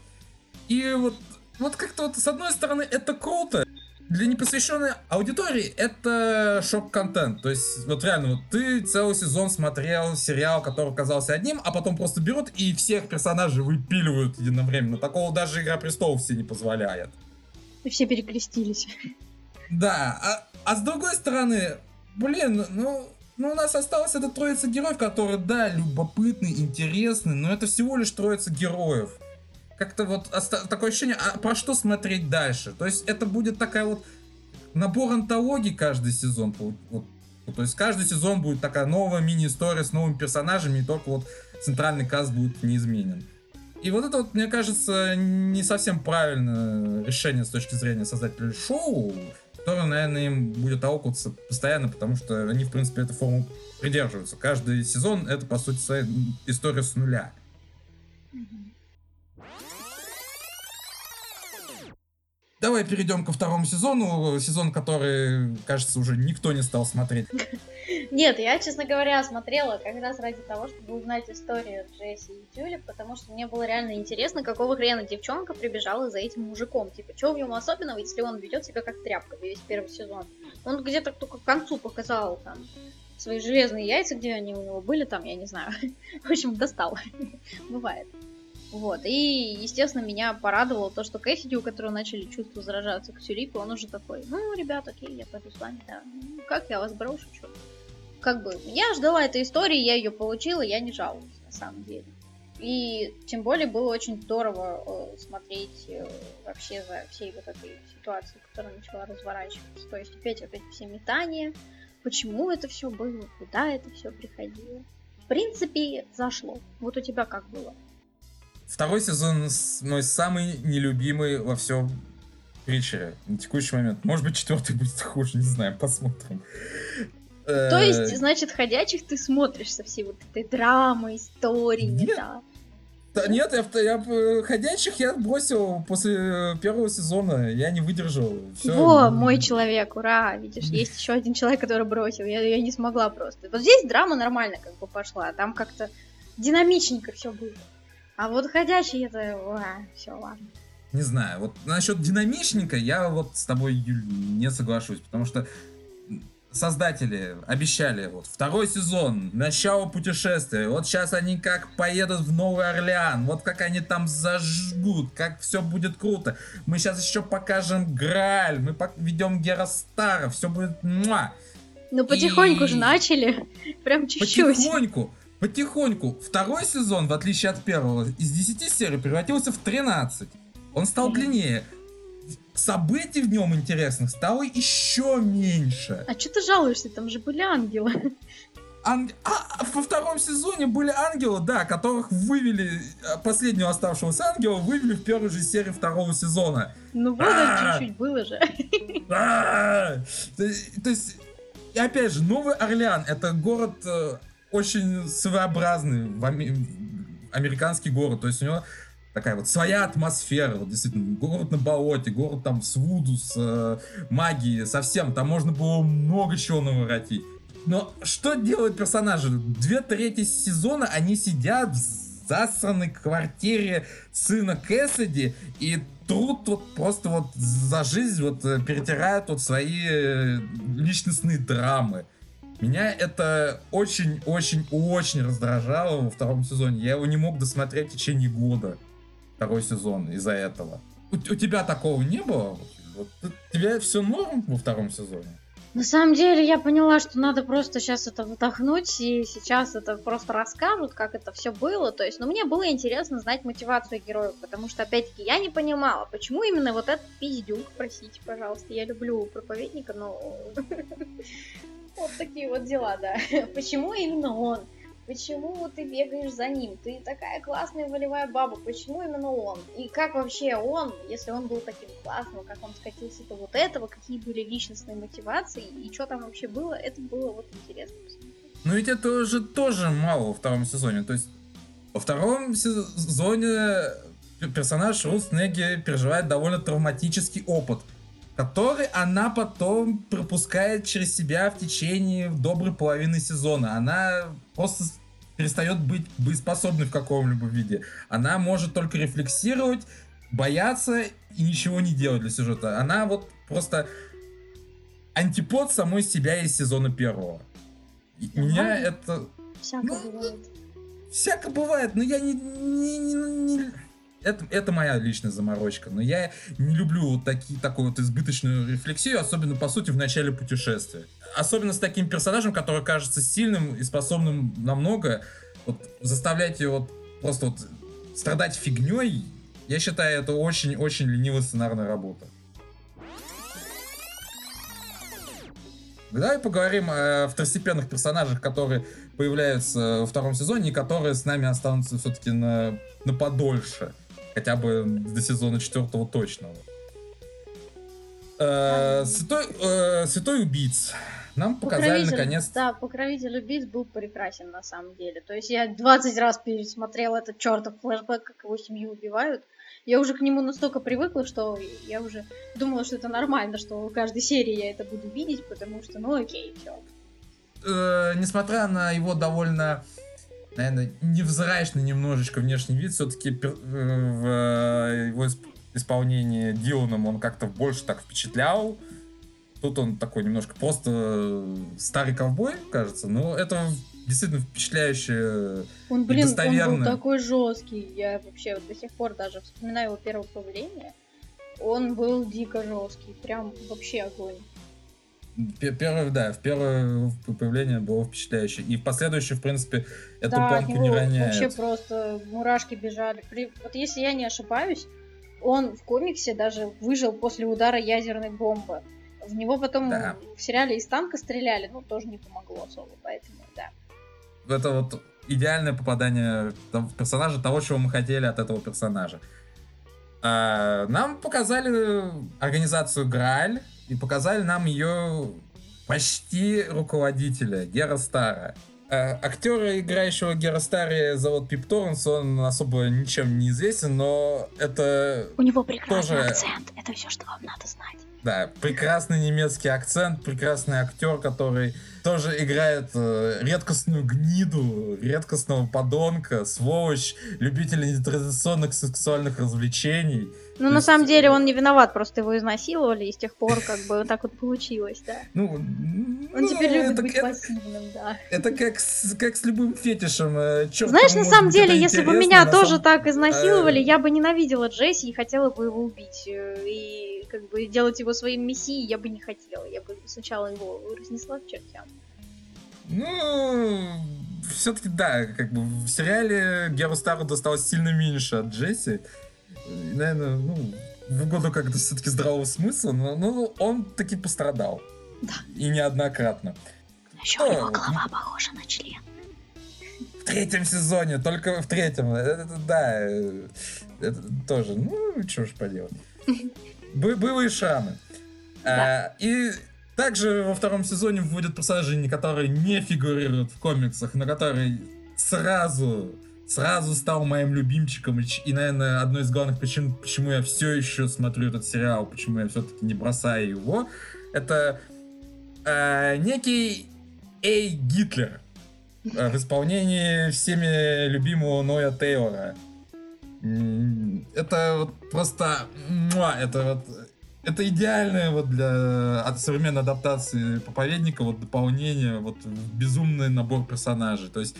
И вот, вот как-то вот с одной стороны это круто, для непосвященной аудитории это шок-контент. То есть, вот реально, вот ты целый сезон смотрел сериал, который казался одним, а потом просто берут и всех персонажей выпиливают единовременно. Такого даже Игра престолов все не позволяет. И все перекрестились. Да, а, а с другой стороны, блин, ну, ну, у нас осталась эта троица героев, которые, да, любопытны, интересны, но это всего лишь троица героев как-то вот такое ощущение, а про что смотреть дальше? То есть это будет такая вот набор антологий каждый сезон. Вот, то есть каждый сезон будет такая новая мини-история с новыми персонажами, и только вот центральный каст будет неизменен. И вот это вот, мне кажется, не совсем правильное решение с точки зрения создателей шоу, которое, наверное, им будет аукаться постоянно, потому что они, в принципе, эту форму придерживаются. Каждый сезон это, по сути, история с нуля. Mm-hmm. Давай перейдем ко второму сезону, сезон, который, кажется, уже никто не стал смотреть. Нет, я, честно говоря, смотрела как раз ради того, чтобы узнать историю Джесси и Тюли, потому что мне было реально интересно, какого хрена девчонка прибежала за этим мужиком. Типа, что в нем особенного, если он ведет себя как тряпка весь первый сезон? Он где-то только к концу показал там свои железные яйца, где они у него были, там, я не знаю. В общем, достал. Бывает. Вот, и, естественно, меня порадовало то, что Кэссиди, у которого начали чувства заражаться к Сюрипу, он уже такой, ну, ребят, окей, я пойду с вами, да. Ну, как я вас брошу, что? Как бы, я ждала этой истории, я ее получила, я не жалуюсь, на самом деле. И тем более было очень здорово э, смотреть э, вообще за всей вот этой ситуацией, которая начала разворачиваться. То есть опять эти все метания, почему это все было, куда это все приходило. В принципе, зашло. Вот у тебя как было? Второй сезон мой самый нелюбимый во всем Притчере на текущий момент. Может быть, четвертый будет хуже, не знаю, посмотрим. То есть, э, значит, ходячих ты смотришь со всей вот этой драмой, историями, нет. да? Да, нет, я, я э, ходячих я бросил после первого сезона, я не выдержал. Всё. Во, мой человек, ура! Видишь, есть еще один человек, который бросил, я, я не смогла просто. Вот здесь драма нормально как бы пошла, там как-то динамичненько все было. А вот ходячий это, все, ладно. Не знаю, вот насчет динамичненько я вот с тобой, Юль, не соглашусь, потому что создатели обещали вот второй сезон, начало путешествия. Вот сейчас они как поедут в Новый Орлеан, вот как они там зажгут, как все будет круто. Мы сейчас еще покажем Грааль, мы ведем Геростара, все будет муа. Ну потихоньку И... же начали, прям чуть-чуть. Потихоньку. Потихоньку. Второй сезон, в отличие от первого, из 10 серий превратился в 13. Он стал длиннее. Событий в нем интересных стало еще меньше. А что ты жалуешься? Там же были ангелы. Ан... А, во втором сезоне были ангелы, да, которых вывели, э, последнего оставшегося ангела вывели в первой же серии второго сезона. Ну вот, чуть-чуть было же. То есть, опять же, Новый Орлеан это город э, очень своеобразный американский город. То есть у него такая вот своя атмосфера, вот действительно, город на болоте, город там с вуду, с э, магией, совсем, там можно было много чего наворотить. Но что делают персонажи? Две трети сезона они сидят в засранной квартире сына Кэссиди и труд вот просто вот за жизнь вот э, перетирают вот свои э, личностные драмы. Меня это очень-очень-очень раздражало во втором сезоне. Я его не мог досмотреть в течение года. Второй сезон из-за этого. У, у тебя такого не было? Вот, тебе все норм во втором сезоне? На самом деле я поняла, что надо просто сейчас это вдохнуть, и сейчас это просто расскажут, как это все было. То есть, ну, мне было интересно знать мотивацию героев, потому что, опять-таки, я не понимала, почему именно вот этот пиздюк, простите, пожалуйста, я люблю проповедника, но Вот такие вот дела, да. Почему именно он? Почему ты бегаешь за ним? Ты такая классная волевая баба. Почему именно он? И как вообще он, если он был таким классным, как он скатился до вот этого, какие были личностные мотивации и что там вообще было, это было вот интересно. Ну ведь это уже тоже мало во втором сезоне. То есть во втором сезоне персонаж Рус Неги переживает довольно травматический опыт – который она потом пропускает через себя в течение доброй половины сезона. Она просто перестает быть боеспособной в каком-либо виде. Она может только рефлексировать, бояться и ничего не делать для сюжета. Она вот просто антипод самой себя из сезона первого. И ага. меня это... Всяко ну, бывает. Всяко бывает, но я не, не, не, не это, это моя личная заморочка, но я не люблю вот таки, такую вот избыточную рефлексию, особенно, по сути, в начале путешествия. Особенно с таким персонажем, который кажется сильным и способным на многое, вот заставлять его просто вот страдать фигней, я считаю, это очень-очень ленивая сценарная работа. Давай поговорим о второстепенных персонажах, которые появляются во втором сезоне и которые с нами останутся все-таки на, на подольше. Хотя бы до сезона четвертого точно. Э, святой, э, святой убийц. Нам показали наконец. Да, покровитель убийц был прекрасен на самом деле. То есть я 20 раз пересмотрела этот чертов флешбэк, как его семью убивают. Я уже к нему настолько привыкла, что я уже думала, что это нормально, что в каждой серии я это буду видеть, потому что, ну окей, все. Э, несмотря на его довольно наверное, невзрачный немножечко внешний вид, все-таки э, в э, его исполнении Диланом он как-то больше так впечатлял. Тут он такой немножко просто э, старый ковбой, кажется, но это действительно впечатляющее Он, блин, он был такой жесткий. Я вообще вот до сих пор даже вспоминаю его первое появление. Он был дико жесткий. Прям вообще огонь. Пе- Первое, да, в первое появление было впечатляющее. И в последующее, в принципе, эту да, планку не роняет. вообще просто мурашки бежали. При- Вот если я не ошибаюсь, он в комиксе даже выжил после удара ядерной бомбы. В него потом Да. в сериале из танка стреляли, ну, тоже не помогло особо, поэтому, да. Это вот идеальное попадание персонажа, того, чего мы хотели от этого персонажа. А, нам показали организацию Грааль и показали нам ее почти руководителя, Гера Стара. А, актера, играющего Гера Старри, зовут Пип Торренс, он особо ничем не известен, но это У него прекрасный Тоже- акцент, это все, что вам надо знать. Да, прекрасный немецкий акцент, прекрасный актер, который тоже играет э, редкостную гниду, редкостного подонка, сволочь, любителя нетрадиционных сексуальных развлечений. Ну, на самом деле, э, он не виноват, просто его изнасиловали, и с тех пор, как бы, так вот получилось, да. Ну, Он ну, теперь любит это, быть это- пассивным, да. это как, с, как с любым фетишем. э, чёрт, Знаешь, на самом деле, если бы меня тоже самом- так изнасиловали, я бы ненавидела Джесси и хотела бы его убить. И как бы делать его своим мессией я бы не хотела. Я бы сначала его разнесла к чертям. Ну, все-таки да, как бы в сериале Геру Стару досталось сильно меньше от Джесси. И, наверное, ну, в угоду как-то все-таки здравого смысла, но ну, он таки пострадал. Да. И неоднократно. Еще у него голова похожа на член. В третьем сезоне, только в третьем. Это, это, да, э, это тоже, ну, что ж поделать. Бы- Былые шрамы. А, и также во втором сезоне вводят персонажей, которые не фигурируют в комиксах, но который сразу, сразу стал моим любимчиком. И, наверное, одной из главных причин, почему я все еще смотрю этот сериал, почему я все-таки не бросаю его, это э, некий Эй Гитлер э, в исполнении всеми любимого Ноя Тейлора. Это вот просто... Это вот... Это идеальное вот для от современной адаптации проповедника вот дополнение, вот безумный набор персонажей. То есть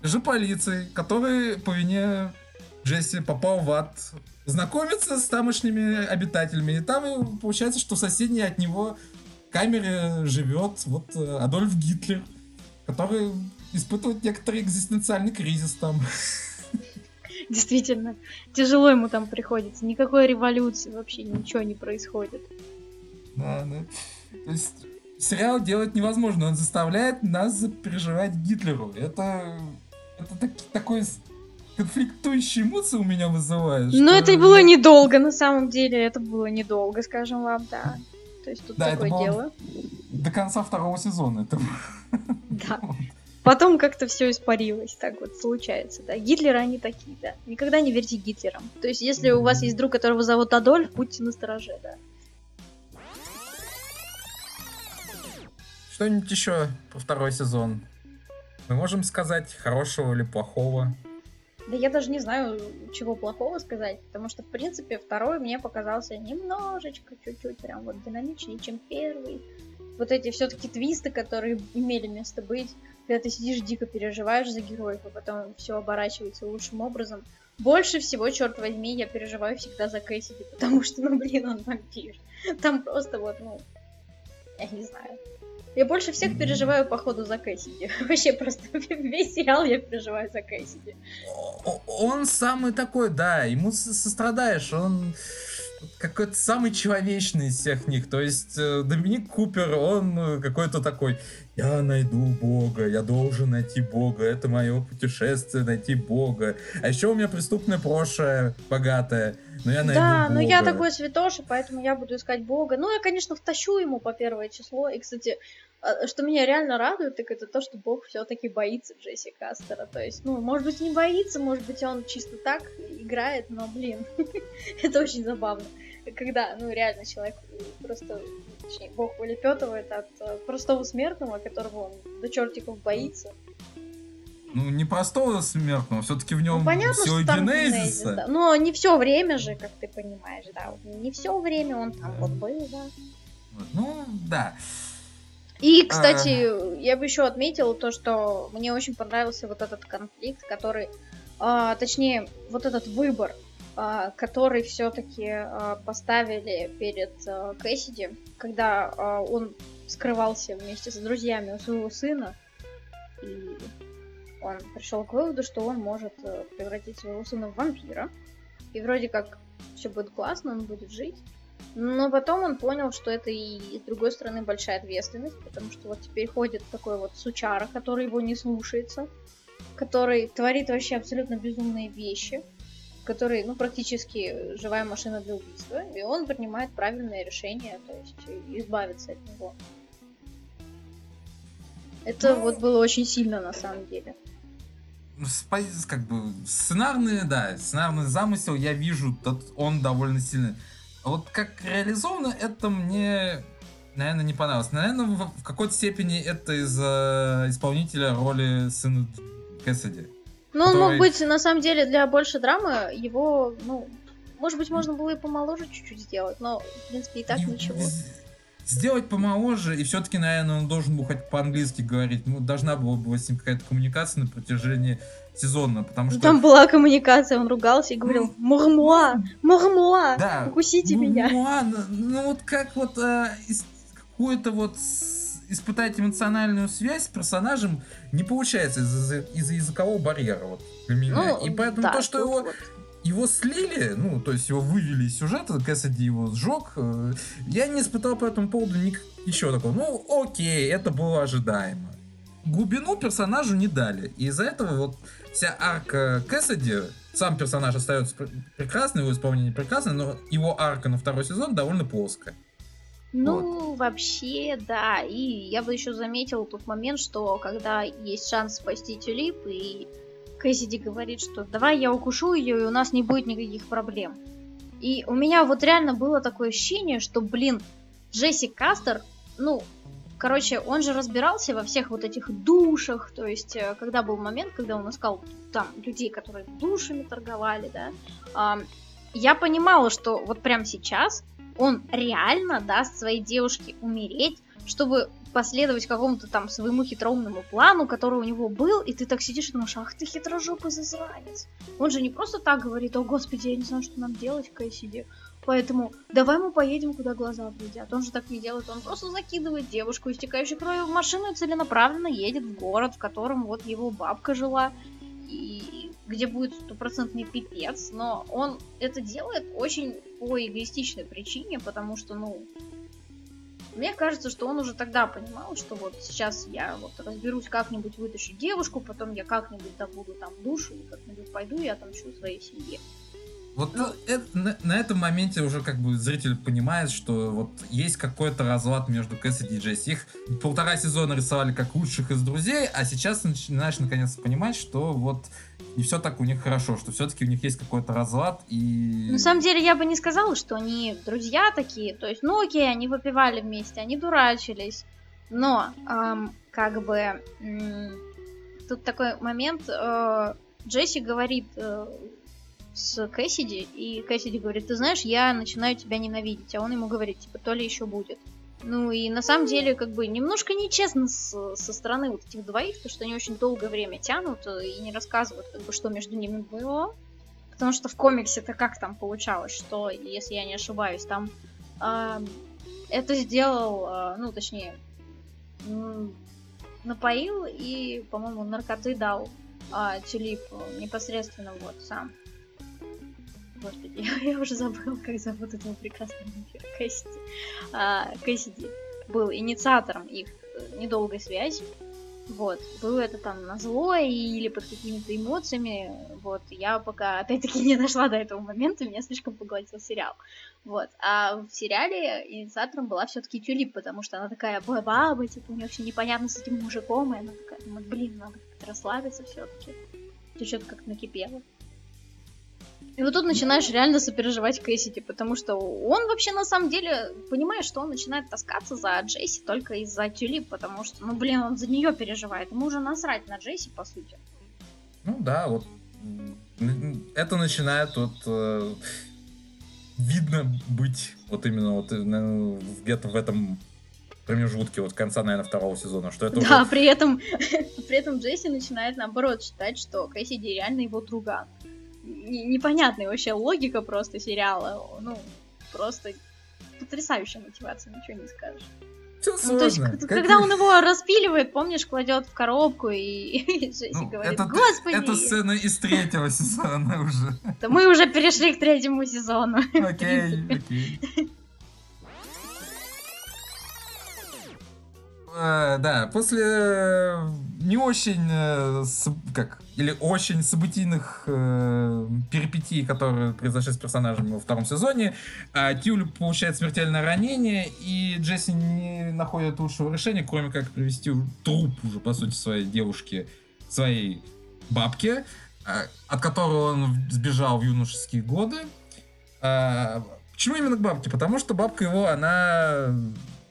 же полиции, который по вине Джесси попал в ад, знакомится с тамошними обитателями. И там получается, что в соседней от него камере живет вот э, Адольф Гитлер, который испытывает некоторый экзистенциальный кризис там. Действительно, тяжело ему там приходится. Никакой революции вообще ничего не происходит. Да, да. То есть сериал делать невозможно, он заставляет нас запереживать Гитлеру. Это, это так- такой конфликтующие эмоции у меня вызывает. Но что это было недолго, на самом деле. Это было недолго, скажем вам, да. То есть тут Да, такое дело. До конца второго сезона. Это... Да. Потом как-то все испарилось, так вот случается, да. Гитлеры они такие, да. Никогда не верьте Гитлерам. То есть, если у вас есть друг, которого зовут Адольф, будьте настороже, да. Что-нибудь еще про второй сезон? Мы можем сказать хорошего или плохого? Да я даже не знаю, чего плохого сказать, потому что, в принципе, второй мне показался немножечко, чуть-чуть, прям вот динамичнее, чем первый. Вот эти все-таки твисты, которые имели место быть, когда ты сидишь дико переживаешь за героев, а потом все оборачивается лучшим образом. Больше всего, черт возьми, я переживаю всегда за Кэссиди, потому что, ну блин, он вампир. Там просто вот, ну, я не знаю. Я больше всех переживаю, походу, за Кэссиди. Вообще просто весь сериал я переживаю за Кэссиди. Он самый такой, да, ему со- сострадаешь, он какой-то самый человечный из всех них. То есть э, Доминик Купер, он э, какой-то такой, я найду Бога, я должен найти Бога, это мое путешествие найти Бога. А еще у меня преступное прошлое богатое, но я найду Да, Бога. но я такой святоша, поэтому я буду искать Бога. Ну, я, конечно, втащу ему по первое число. И, кстати, что меня реально радует, так это то, что Бог все-таки боится Джесси Кастера. То есть, ну, может быть, не боится, может быть, он чисто так играет, но, блин, это очень забавно. Когда, ну, реально человек просто, точнее, Бог улепетывает от э, простого смертного, которого он до чертиков боится. Ну, не простого смертного, все-таки в нем Ну, понятно, сила что генезиса. генезис, да. Но не все время же, как ты понимаешь, да. Не все время он там вот был, да. Ну, да. И, кстати, а... я бы еще отметила то, что мне очень понравился вот этот конфликт, который, а, точнее, вот этот выбор, а, который все-таки а, поставили перед а, Кэссиди, когда а, он скрывался вместе с друзьями у своего сына, и он пришел к выводу, что он может э, превратить своего сына в вампира, и вроде как все будет классно, он будет жить. Но потом он понял, что это и с другой стороны большая ответственность, потому что вот теперь ходит такой вот сучара, который его не слушается, который творит вообще абсолютно безумные вещи, который, ну, практически живая машина для убийства, и он принимает правильное решение, то есть избавиться от него. Это ну, вот было очень сильно на самом деле. Как бы сценарный, да, сценарный замысел я вижу, тот, он довольно сильный. Вот как реализовано, это мне, наверное, не понравилось. Наверное, в, в какой-то степени это из-за исполнителя роли сына Кэссиди. Ну, который... он мог быть, на самом деле, для больше драмы, его, ну, может быть, можно было и помоложе чуть-чуть сделать, но, в принципе, и так и, ничего. Сделать помоложе, и все-таки, наверное, он должен был хоть по-английски говорить. Ну, должна была быть с ним какая-то коммуникация на протяжении сезона, потому что... Там была коммуникация, он ругался и говорил «Мурмуа! Мурмуа! Да, укусите меня!» ну, ну вот как вот э, какую-то вот испытать эмоциональную связь с персонажем не получается из-за из языкового барьера вот для меня. Ну, и поэтому да, то, что его вот. Его слили, ну, то есть его вывели из сюжета, Кэссиди его сжег, э, я не испытал по этому поводу ничего такого. Ну, окей, это было ожидаемо. Глубину персонажу не дали. И из-за этого вот вся арка Кэссиди, сам персонаж остается прекрасный, его исполнение прекрасное, но его арка на второй сезон довольно плоская. Ну, вот. вообще, да. И я бы еще заметил тот момент, что когда есть шанс спасти Тюлип, и Кэссиди говорит, что давай я укушу ее, и у нас не будет никаких проблем. И у меня вот реально было такое ощущение, что, блин, Джесси Кастер, ну, Короче, он же разбирался во всех вот этих душах, то есть, э, когда был момент, когда он искал там людей, которые душами торговали, да, я понимала, что вот прямо сейчас он реально даст своей девушке умереть, чтобы последовать какому-то там своему хитроумному плану, который у него был, и ты так сидишь и думаешь, ах ты хитрожопый засранец. Он же не просто так говорит, о господи, я не знаю, что нам делать, Кэссиди. Поэтому давай мы поедем, куда глаза глядят. Он же так не делает, он просто закидывает девушку, истекающую кровью в машину и целенаправленно едет в город, в котором вот его бабка жила, и где будет стопроцентный пипец. Но он это делает очень по эгоистичной причине, потому что, ну, мне кажется, что он уже тогда понимал, что вот сейчас я вот разберусь как-нибудь вытащу девушку, потом я как-нибудь добуду там душу, и как-нибудь пойду и отомщу своей семье. Вот ну, это, на, на этом моменте уже как бы зритель понимает, что вот есть какой-то разлад между Кэссиди и Джесси. Их полтора сезона рисовали как лучших из друзей, а сейчас начинаешь наконец понимать, что вот не все так у них хорошо, что все-таки у них есть какой-то разлад и... На самом деле я бы не сказала, что они друзья такие, то есть, ну окей, они выпивали вместе, они дурачились, но эм, как бы эм, тут такой момент, э, Джесси говорит э, с Кэссиди, и Кэссиди говорит, ты знаешь, я начинаю тебя ненавидеть, а он ему говорит, типа, то ли еще будет. Ну и на самом деле, как бы, немножко нечестно с, со стороны вот этих двоих, то что они очень долгое время тянут э, и не рассказывают, как бы, что между ними было. Потому что в комиксе-то как там получалось, что, если я не ошибаюсь, там э, это сделал, э, ну, точнее, напоил и, по-моему, наркоты дал э, Тюлип непосредственно вот сам. Господи, я, уже забыла, как зовут этого прекрасного. Кэссиди. А, Кэссиди был инициатором их э, недолгой связи. Вот. Было это там на зло или под какими-то эмоциями. Вот. Я пока, опять-таки, не дошла до этого момента, меня слишком поглотил сериал. Вот. А в сериале инициатором была все-таки Тюлип, потому что она такая баба, типа, у нее все непонятно с этим мужиком, и она такая, блин, надо расслабиться все-таки. Ты что-то как накипело. И вот тут начинаешь реально сопереживать Кэссиди, потому что он вообще на самом деле понимает, что он начинает таскаться за Джесси только из-за Тюлип, потому что, ну блин, он за нее переживает. Ему уже насрать на Джесси, по сути. Ну да, вот это начинает вот э, видно быть вот именно вот ну, где-то в этом промежутке вот конца, наверное, второго сезона, что это Да, уже... при этом при этом Джесси начинает наоборот считать, что Кэссиди реально его друга. Непонятная вообще логика просто сериала. Ну, просто потрясающая мотивация, ничего не скажешь. Все ну, то есть, как когда он его распиливает, помнишь, кладет в коробку и Джесси ну, говорит, это, господи. Это сцена из третьего сезона уже. Да мы уже перешли к третьему сезону. Окей, окей. Э, да, после э, не очень, э, как, или очень событийных э, перипетий, которые произошли с персонажами во втором сезоне, э, Тюль получает смертельное ранение, и Джесси не находит лучшего решения, кроме как привести труп уже, по сути, своей девушки, своей бабки, э, от которого он сбежал в юношеские годы. Э, почему именно к бабке? Потому что бабка его, она,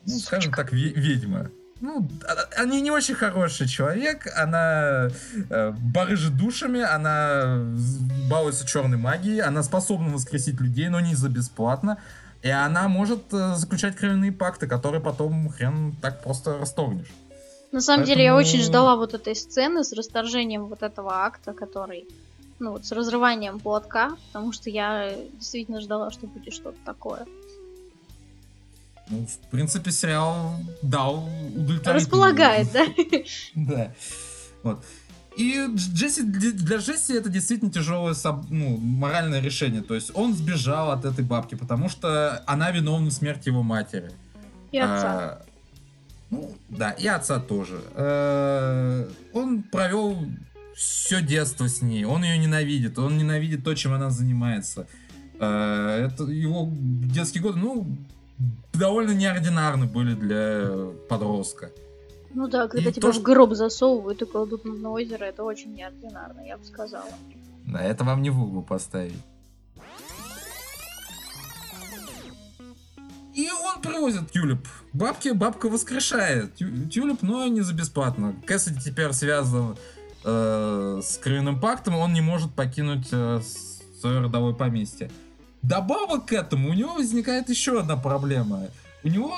скажем так, ведьма ну, а, они не очень хороший человек, она э, барыжит душами, она балуется черной магией, она способна воскресить людей, но не за бесплатно. И она может э, заключать кровяные пакты, которые потом хрен так просто расторгнешь. На самом Поэтому... деле я очень ждала вот этой сцены с расторжением вот этого акта, который, ну вот с разрыванием платка, потому что я действительно ждала, что будет что-то такое. Ну, в принципе, сериал дал удовлетворительный. Располагает, да? Да. Вот. И Джесси, для Джесси это действительно тяжелое ну, моральное решение. То есть он сбежал от этой бабки, потому что она виновна в смерти его матери. И отца. А, ну, да, и отца тоже. А, он провел все детство с ней. Он ее ненавидит. Он ненавидит то, чем она занимается. А, это его детские годы, ну, довольно неординарны были для подростка. Ну да, когда и тебя то, в гроб засовывают и кладут на озеро, это очень неординарно, я бы сказала. Да, это вам не в угол поставить. И он привозит тюлип. Бабки, бабка воскрешает тюлип, но не за бесплатно. Кэссиди теперь связан э, с кровяным пактом, он не может покинуть э, свое родовое поместье. Добавок к этому у него возникает еще одна проблема. У него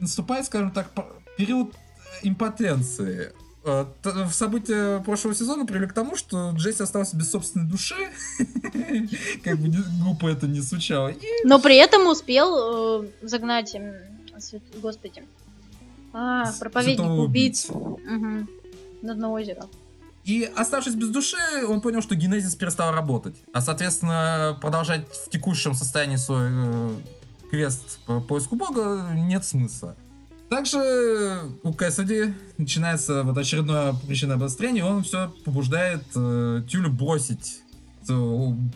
наступает, скажем так, период импотенции. Э, события прошлого сезона привели к тому, что Джесси остался без собственной души. Как бы глупо это не звучало. Но при этом успел э, загнать, господи, а, проповедник убийц на дно озера. И оставшись без души, он понял, что генезис перестал работать. А, соответственно, продолжать в текущем состоянии свой э, квест по поиску бога нет смысла. Также у Кэссиди начинается вот очередное причина обострения, он все побуждает э, Тюлю бросить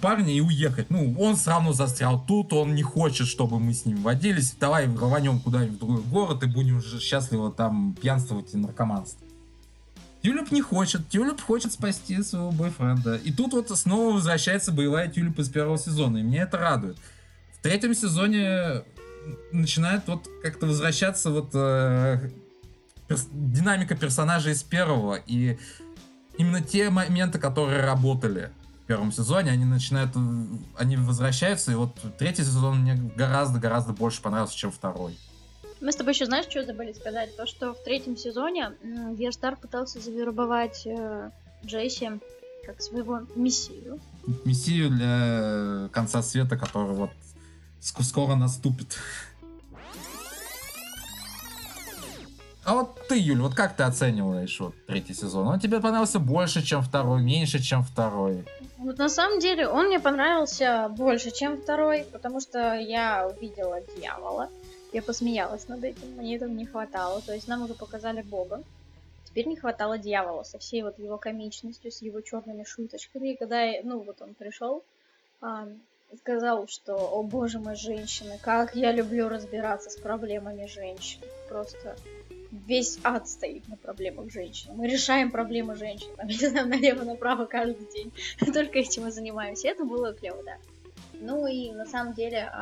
парня и уехать. Ну, он все равно застрял тут, он не хочет, чтобы мы с ним водились. Давай рванем куда-нибудь в другой город и будем счастливо там пьянствовать и наркоманствовать. Тюлип не хочет. Тюлип хочет спасти своего бойфренда. И тут вот снова возвращается боевая Тюлип из первого сезона. И меня это радует. В третьем сезоне начинает вот как-то возвращаться вот э, перс динамика персонажа из первого. И именно те моменты, которые работали в первом сезоне, они начинают, они возвращаются. И вот третий сезон мне гораздо-гораздо больше понравился, чем второй. Мы с тобой еще знаешь, что забыли сказать? То, что в третьем сезоне Герстар пытался завербовать э, Джейси как своего мессию. Мессию для конца света, который вот скоро наступит. А вот ты, Юль, вот как ты оцениваешь вот третий сезон? Он тебе понравился больше, чем второй, меньше, чем второй? Вот на самом деле он мне понравился больше, чем второй, потому что я увидела дьявола. Я посмеялась над этим, мне этого не хватало. То есть нам уже показали Бога. Теперь не хватало дьявола со всей вот его комичностью, с его черными шуточками. И когда, ну, вот он пришел, а, сказал, что, о боже мой, женщины, как я люблю разбираться с проблемами женщин. Просто весь ад стоит на проблемах женщин. Мы решаем проблемы женщин. Там, не знаю, налево-направо каждый день. Только этим мы занимаемся. Это было клево, да. Ну и на самом деле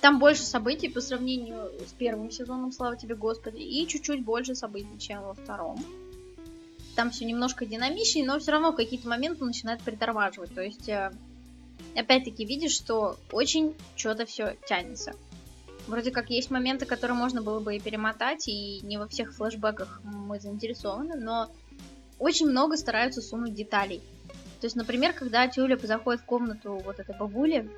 там больше событий по сравнению с первым сезоном, слава тебе Господи, и чуть-чуть больше событий, чем во втором. Там все немножко динамичнее, но все равно какие-то моменты начинает притормаживать. То есть э, опять-таки видишь, что очень что-то все тянется. Вроде как есть моменты, которые можно было бы и перемотать, и не во всех флешбеках мы заинтересованы, но очень много стараются сунуть деталей. То есть, например, когда Тюлип заходит в комнату вот этой бабули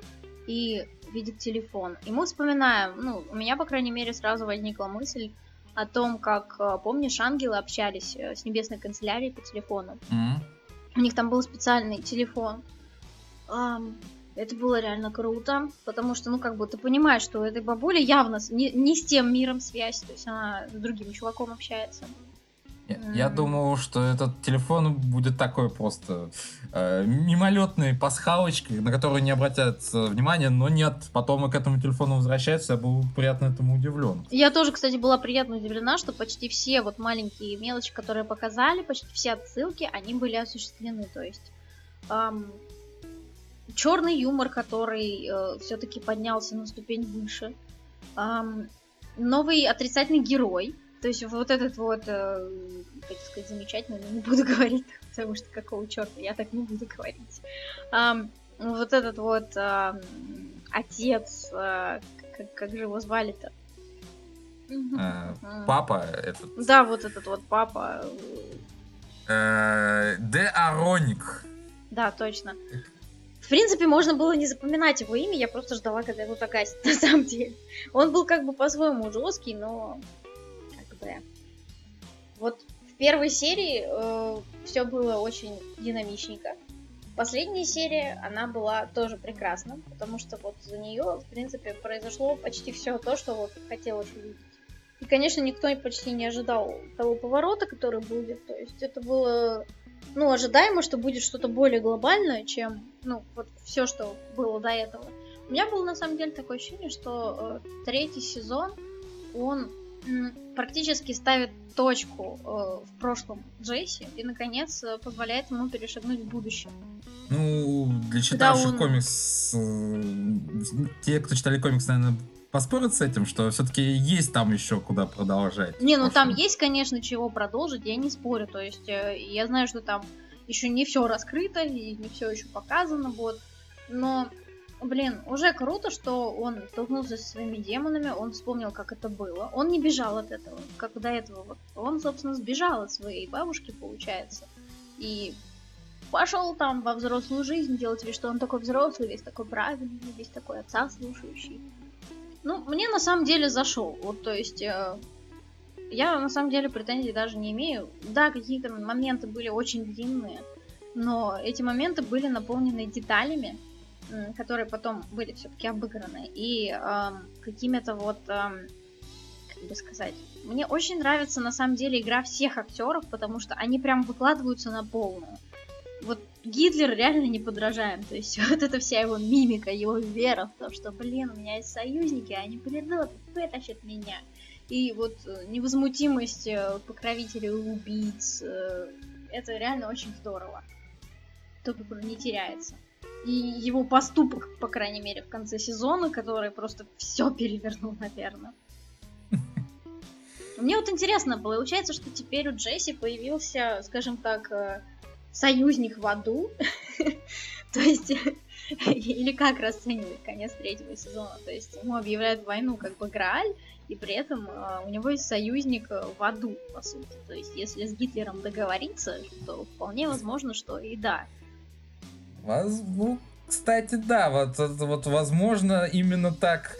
и видит телефон, и мы вспоминаем, ну, у меня, по крайней мере, сразу возникла мысль о том, как, э, помнишь, ангелы общались э, с небесной канцелярией по телефону. Mm-hmm. У них там был специальный телефон. Это было реально круто, потому что, ну, как бы, ты понимаешь, что у этой бабули явно не, не с тем миром связь, то есть она с другим чуваком общается. Я, я думал, что этот телефон будет такой просто э, мимолетной пасхалочкой, на которую не обратят внимания, но нет, потом и к этому телефону возвращаются, я был приятно этому удивлен. Я тоже, кстати, была приятно удивлена, что почти все вот маленькие мелочи, которые показали, почти все отсылки, они были осуществлены, то есть эм, черный юмор, который э, все-таки поднялся на ступень выше. Эм, новый отрицательный герой. То есть вот этот вот, э, как сказать, замечательный, но не буду говорить, потому что какого черта, я так не буду говорить. Эм, вот этот вот э, отец, э, как, как же его звали-то? Э, папа этот. Да, вот этот вот папа. Э, Де Ароник. Да, точно принципе, можно было не запоминать его имя, я просто ждала, когда его загасит, на самом деле. Он был как бы по-своему жесткий, но бы... Вот в первой серии э, все было очень динамичненько. Последняя серия, она была тоже прекрасна, потому что вот за нее, в принципе, произошло почти все то, что вот хотелось увидеть. И, конечно, никто почти не ожидал того поворота, который будет. То есть это было ну, ожидаемо, что будет что-то более глобальное, чем, ну, вот все, что было до этого. У меня было, на самом деле, такое ощущение, что э, третий сезон, он практически ставит точку э, в прошлом Джейси и, наконец, э, позволяет ему перешагнуть в будущее. Ну, для читавших он... комикс, э, те, кто читали комикс, наверное, поспорят с этим, что все-таки есть там еще куда продолжать. Не, ну там есть, конечно, чего продолжить, я не спорю. То есть я знаю, что там еще не все раскрыто и не все еще показано, вот. Но, блин, уже круто, что он столкнулся со своими демонами, он вспомнил, как это было. Он не бежал от этого, как до этого. Вот. Он, собственно, сбежал от своей бабушки, получается. И пошел там во взрослую жизнь делать вид, что он такой взрослый, весь такой правильный, весь такой отца слушающий. Ну, мне на самом деле зашел. Вот, то есть, э, я на самом деле претензий даже не имею. Да, какие-то моменты были очень длинные, но эти моменты были наполнены деталями, которые потом были все-таки обыграны. И э, какими-то вот, э, как бы сказать, мне очень нравится на самом деле игра всех актеров, потому что они прям выкладываются на полную. Вот Гитлер реально не подражаем. То есть вот эта вся его мимика, его вера в то, что, блин, у меня есть союзники, они придут, вытащат меня. И вот э, невозмутимость э, покровителей убийц, э, это реально очень здорово. Только не теряется. И его поступок, по крайней мере, в конце сезона, который просто все перевернул, наверное. Мне вот интересно, получается, что теперь у Джесси появился, скажем так, союзник в аду. То есть, или как расценивать конец третьего сезона. То есть ему объявляют войну как бы Грааль, и при этом э, у него есть союзник в аду, по сути. То есть, если с Гитлером договориться, то вполне возможно, что и да. Воз... Ну, кстати, да, вот, вот возможно именно так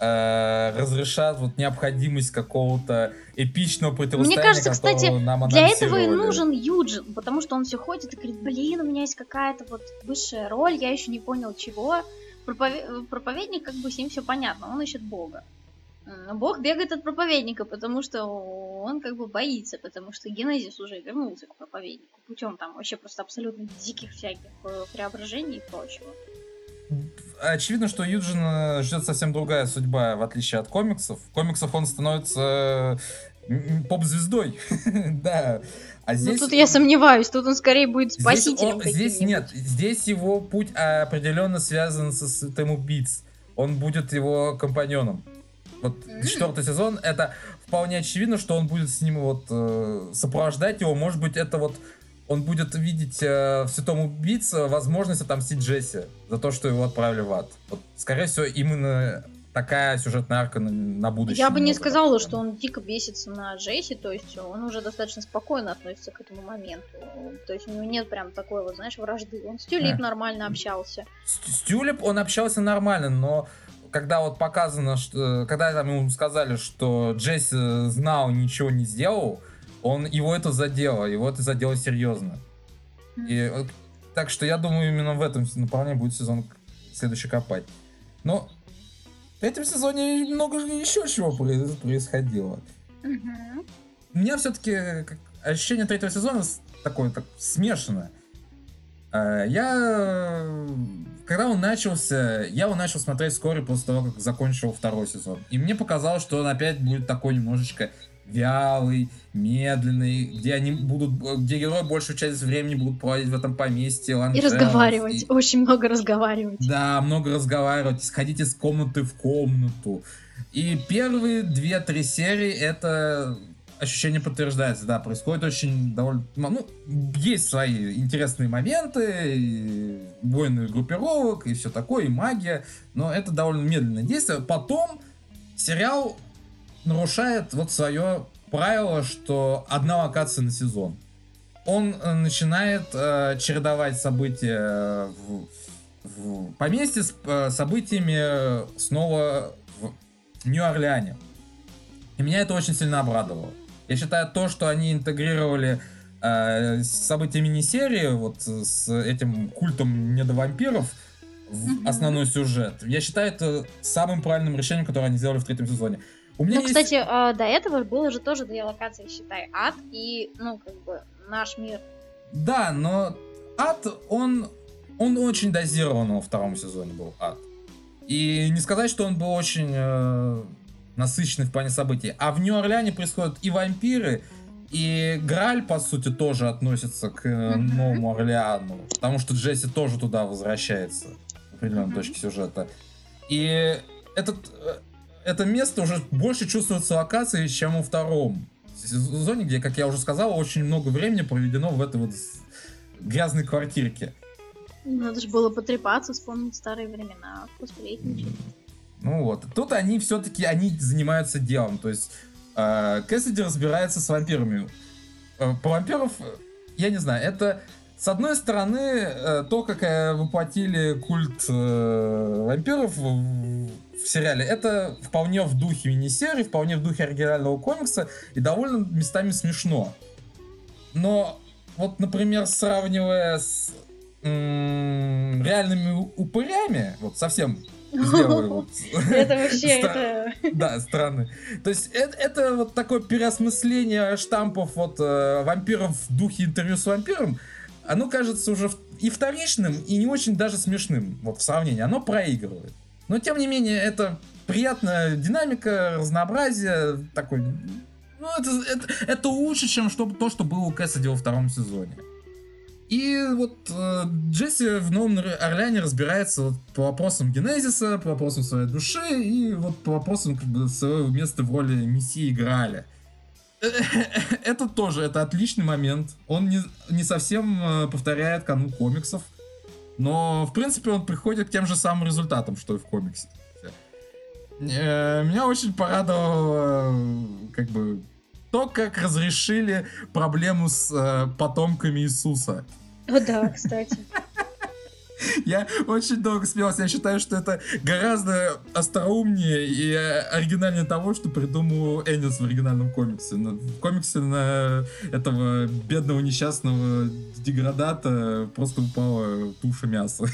э, разрешат вот необходимость какого-то эпичного противостояния, Мне кажется, кстати, нам для этого и нужен Юджин, потому что он все ходит и говорит, блин, у меня есть какая-то вот высшая роль, я еще не понял чего. Проповед... Проповедник, как бы с ним все понятно, он ищет Бога. Бог бегает от проповедника, потому что он как бы боится, потому что Генезис уже вернулся к проповеднику путем там вообще просто абсолютно диких всяких э, преображений и прочего очевидно, что Юджина ждет совсем другая судьба, в отличие от комиксов. В комиксах он становится поп-звездой. да. А ну, здесь... Ну, тут я сомневаюсь, тут он скорее будет спасителем. Здесь, он, здесь нет, здесь его путь определенно связан со святым убийц. Он будет его компаньоном. Вот четвертый сезон, это вполне очевидно, что он будет с ним вот э, сопровождать его. Может быть, это вот он будет видеть э, в святом убийце возможность отомстить Джесси за то, что его отправили в ад. Вот, скорее всего, именно такая сюжетная арка на, на будущее. Я бы не сказала, что он дико бесится на Джесси, то есть он уже достаточно спокойно относится к этому моменту. То есть у него нет прям такой вот, знаешь, вражды. Он с Тюлип а. нормально общался. С, с Тюлип он общался нормально, но когда вот показано, что когда там ему сказали, что Джесси знал, ничего не сделал, он его это задело, его это задело серьезно. И, так что я думаю, именно в этом направлении будет сезон следующий копать. Но в этом сезоне много еще чего происходило. У меня все-таки ощущение третьего сезона такое так смешанное. А, я, когда он начался, я его начал смотреть вскоре после того, как закончил второй сезон. И мне показалось, что он опять будет такой немножечко вялый, медленный, где они будут, где герои большую часть времени будут проводить в этом поместье. И разговаривать, и... очень много разговаривать. Да, много разговаривать, сходить из комнаты в комнату. И первые две-три серии это ощущение подтверждается, да, происходит очень довольно, ну, есть свои интересные моменты, войны группировок и все такое, и магия, но это довольно медленное действие. Потом сериал нарушает вот свое правило, что одна локация на сезон. Он э, начинает э, чередовать события в, в поместье с э, событиями снова в Нью-Орлеане. И меня это очень сильно обрадовало. Я считаю, то, что они интегрировали э, события мини-серии, вот с этим культом недовампиров в основной сюжет, я считаю это самым правильным решением, которое они сделали в третьем сезоне. У меня ну, есть... кстати, э, до этого было же тоже две локации, считай, ад и, ну, как бы, наш мир. Да, но ад, он, он очень дозирован во втором сезоне был, ад. И не сказать, что он был очень э, насыщенный в плане событий. А в Нью-Орлеане происходят и вампиры, и Граль, по сути, тоже относится к mm-hmm. Новому Орлеану. Потому что Джесси тоже туда возвращается в определенной mm-hmm. точке сюжета. И этот э, это место уже больше чувствуется локацией, чем во втором сезоне, где, как я уже сказал, очень много времени проведено в этой вот грязной квартирке. Надо же было потрепаться, вспомнить старые времена, посплетничать. Ну вот. Тут они все-таки они занимаются делом. То есть э, Кэссиди разбирается с вампирами. Э, по вампиров, я не знаю, это с одной стороны, э, то, как э, воплотили культ э, вампиров в сериале, это вполне в духе мини-серии, вполне в духе оригинального комикса и довольно местами смешно. Но вот, например, сравнивая с реальными упырями, вот совсем вот. Это вообще, это... Да, странно. То есть это, это вот такое переосмысление штампов вот э, вампиров в духе интервью с вампиром, оно кажется уже и вторичным, и не очень даже смешным вот в сравнении. Оно проигрывает. Но тем не менее, это приятная динамика, разнообразие, такой... Ну, это, это, это лучше, чем что, то, что было у Кэссиди во втором сезоне. И вот э, Джесси в Новом Орлеане разбирается вот по вопросам Генезиса, по вопросам своей души и вот по вопросам как бы, своего места в роли Мессии Граля. Это тоже, это отличный момент. Он не, не совсем э, повторяет канун комиксов. Но, в принципе, он приходит к тем же самым результатам, что и в комиксе. Э, меня очень порадовало, как бы, то, как разрешили проблему с э, потомками Иисуса. О, да, кстати. Я очень долго смеялся. Я считаю, что это гораздо остроумнее и оригинальнее того, что придумал Эннис в оригинальном комиксе. В комиксе на этого бедного несчастного деградата просто упала туша мяса.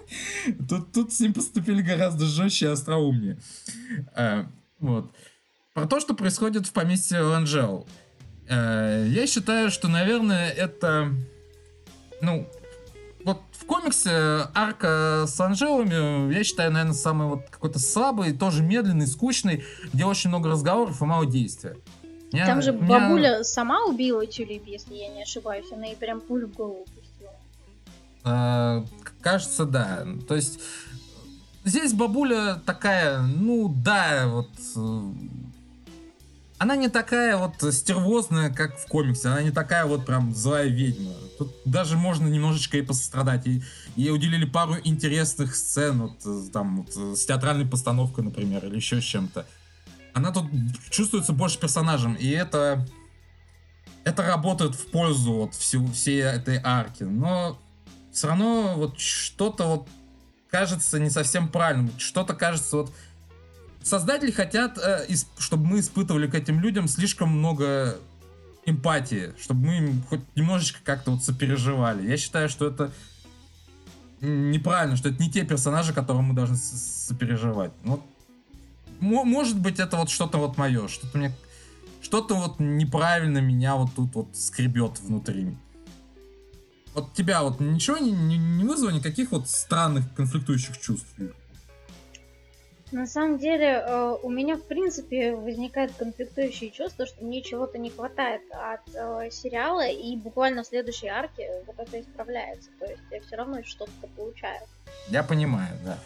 Тут, тут с ним поступили гораздо жестче и остроумнее. А, вот. Про то, что происходит в поместье Ланжел. А, я считаю, что, наверное, это... Ну, вот в комиксе арка с Анжелами, я считаю, наверное, самый вот какой-то слабый, тоже медленный, скучный, где очень много разговоров и мало действия. Я, Там же меня... бабуля сама убила Тюлип, если я не ошибаюсь, она ей прям пулю в голову пустила. А, кажется, да. То есть здесь бабуля такая, ну да, вот... Она не такая вот стервозная, как в комиксе. Она не такая вот прям злая ведьма. Тут даже можно немножечко и пострадать. И, ей уделили пару интересных сцен, вот э, там вот, э, с театральной постановкой, например, или еще с чем-то. Она тут чувствуется больше персонажем, и это это работает в пользу вот всего, всей этой арки. Но все равно вот что-то вот кажется не совсем правильным. Что-то кажется вот создатели хотят, э, чтобы мы испытывали к этим людям слишком много эмпатии, чтобы мы им хоть немножечко как-то вот сопереживали. Я считаю, что это неправильно, что это не те персонажи, которым мы должны сопереживать. Вот, может быть, это вот что-то вот мое, что-то мне, что-то вот неправильно меня вот тут вот скребет внутри. Вот тебя вот ничего не, не, не вызвало никаких вот странных конфликтующих чувств? На самом деле, э, у меня, в принципе, возникает конфликтующее чувство, что мне чего-то не хватает от э, сериала, и буквально в следующей арке вот это исправляется. То есть я все равно что-то получаю. Я понимаю, да.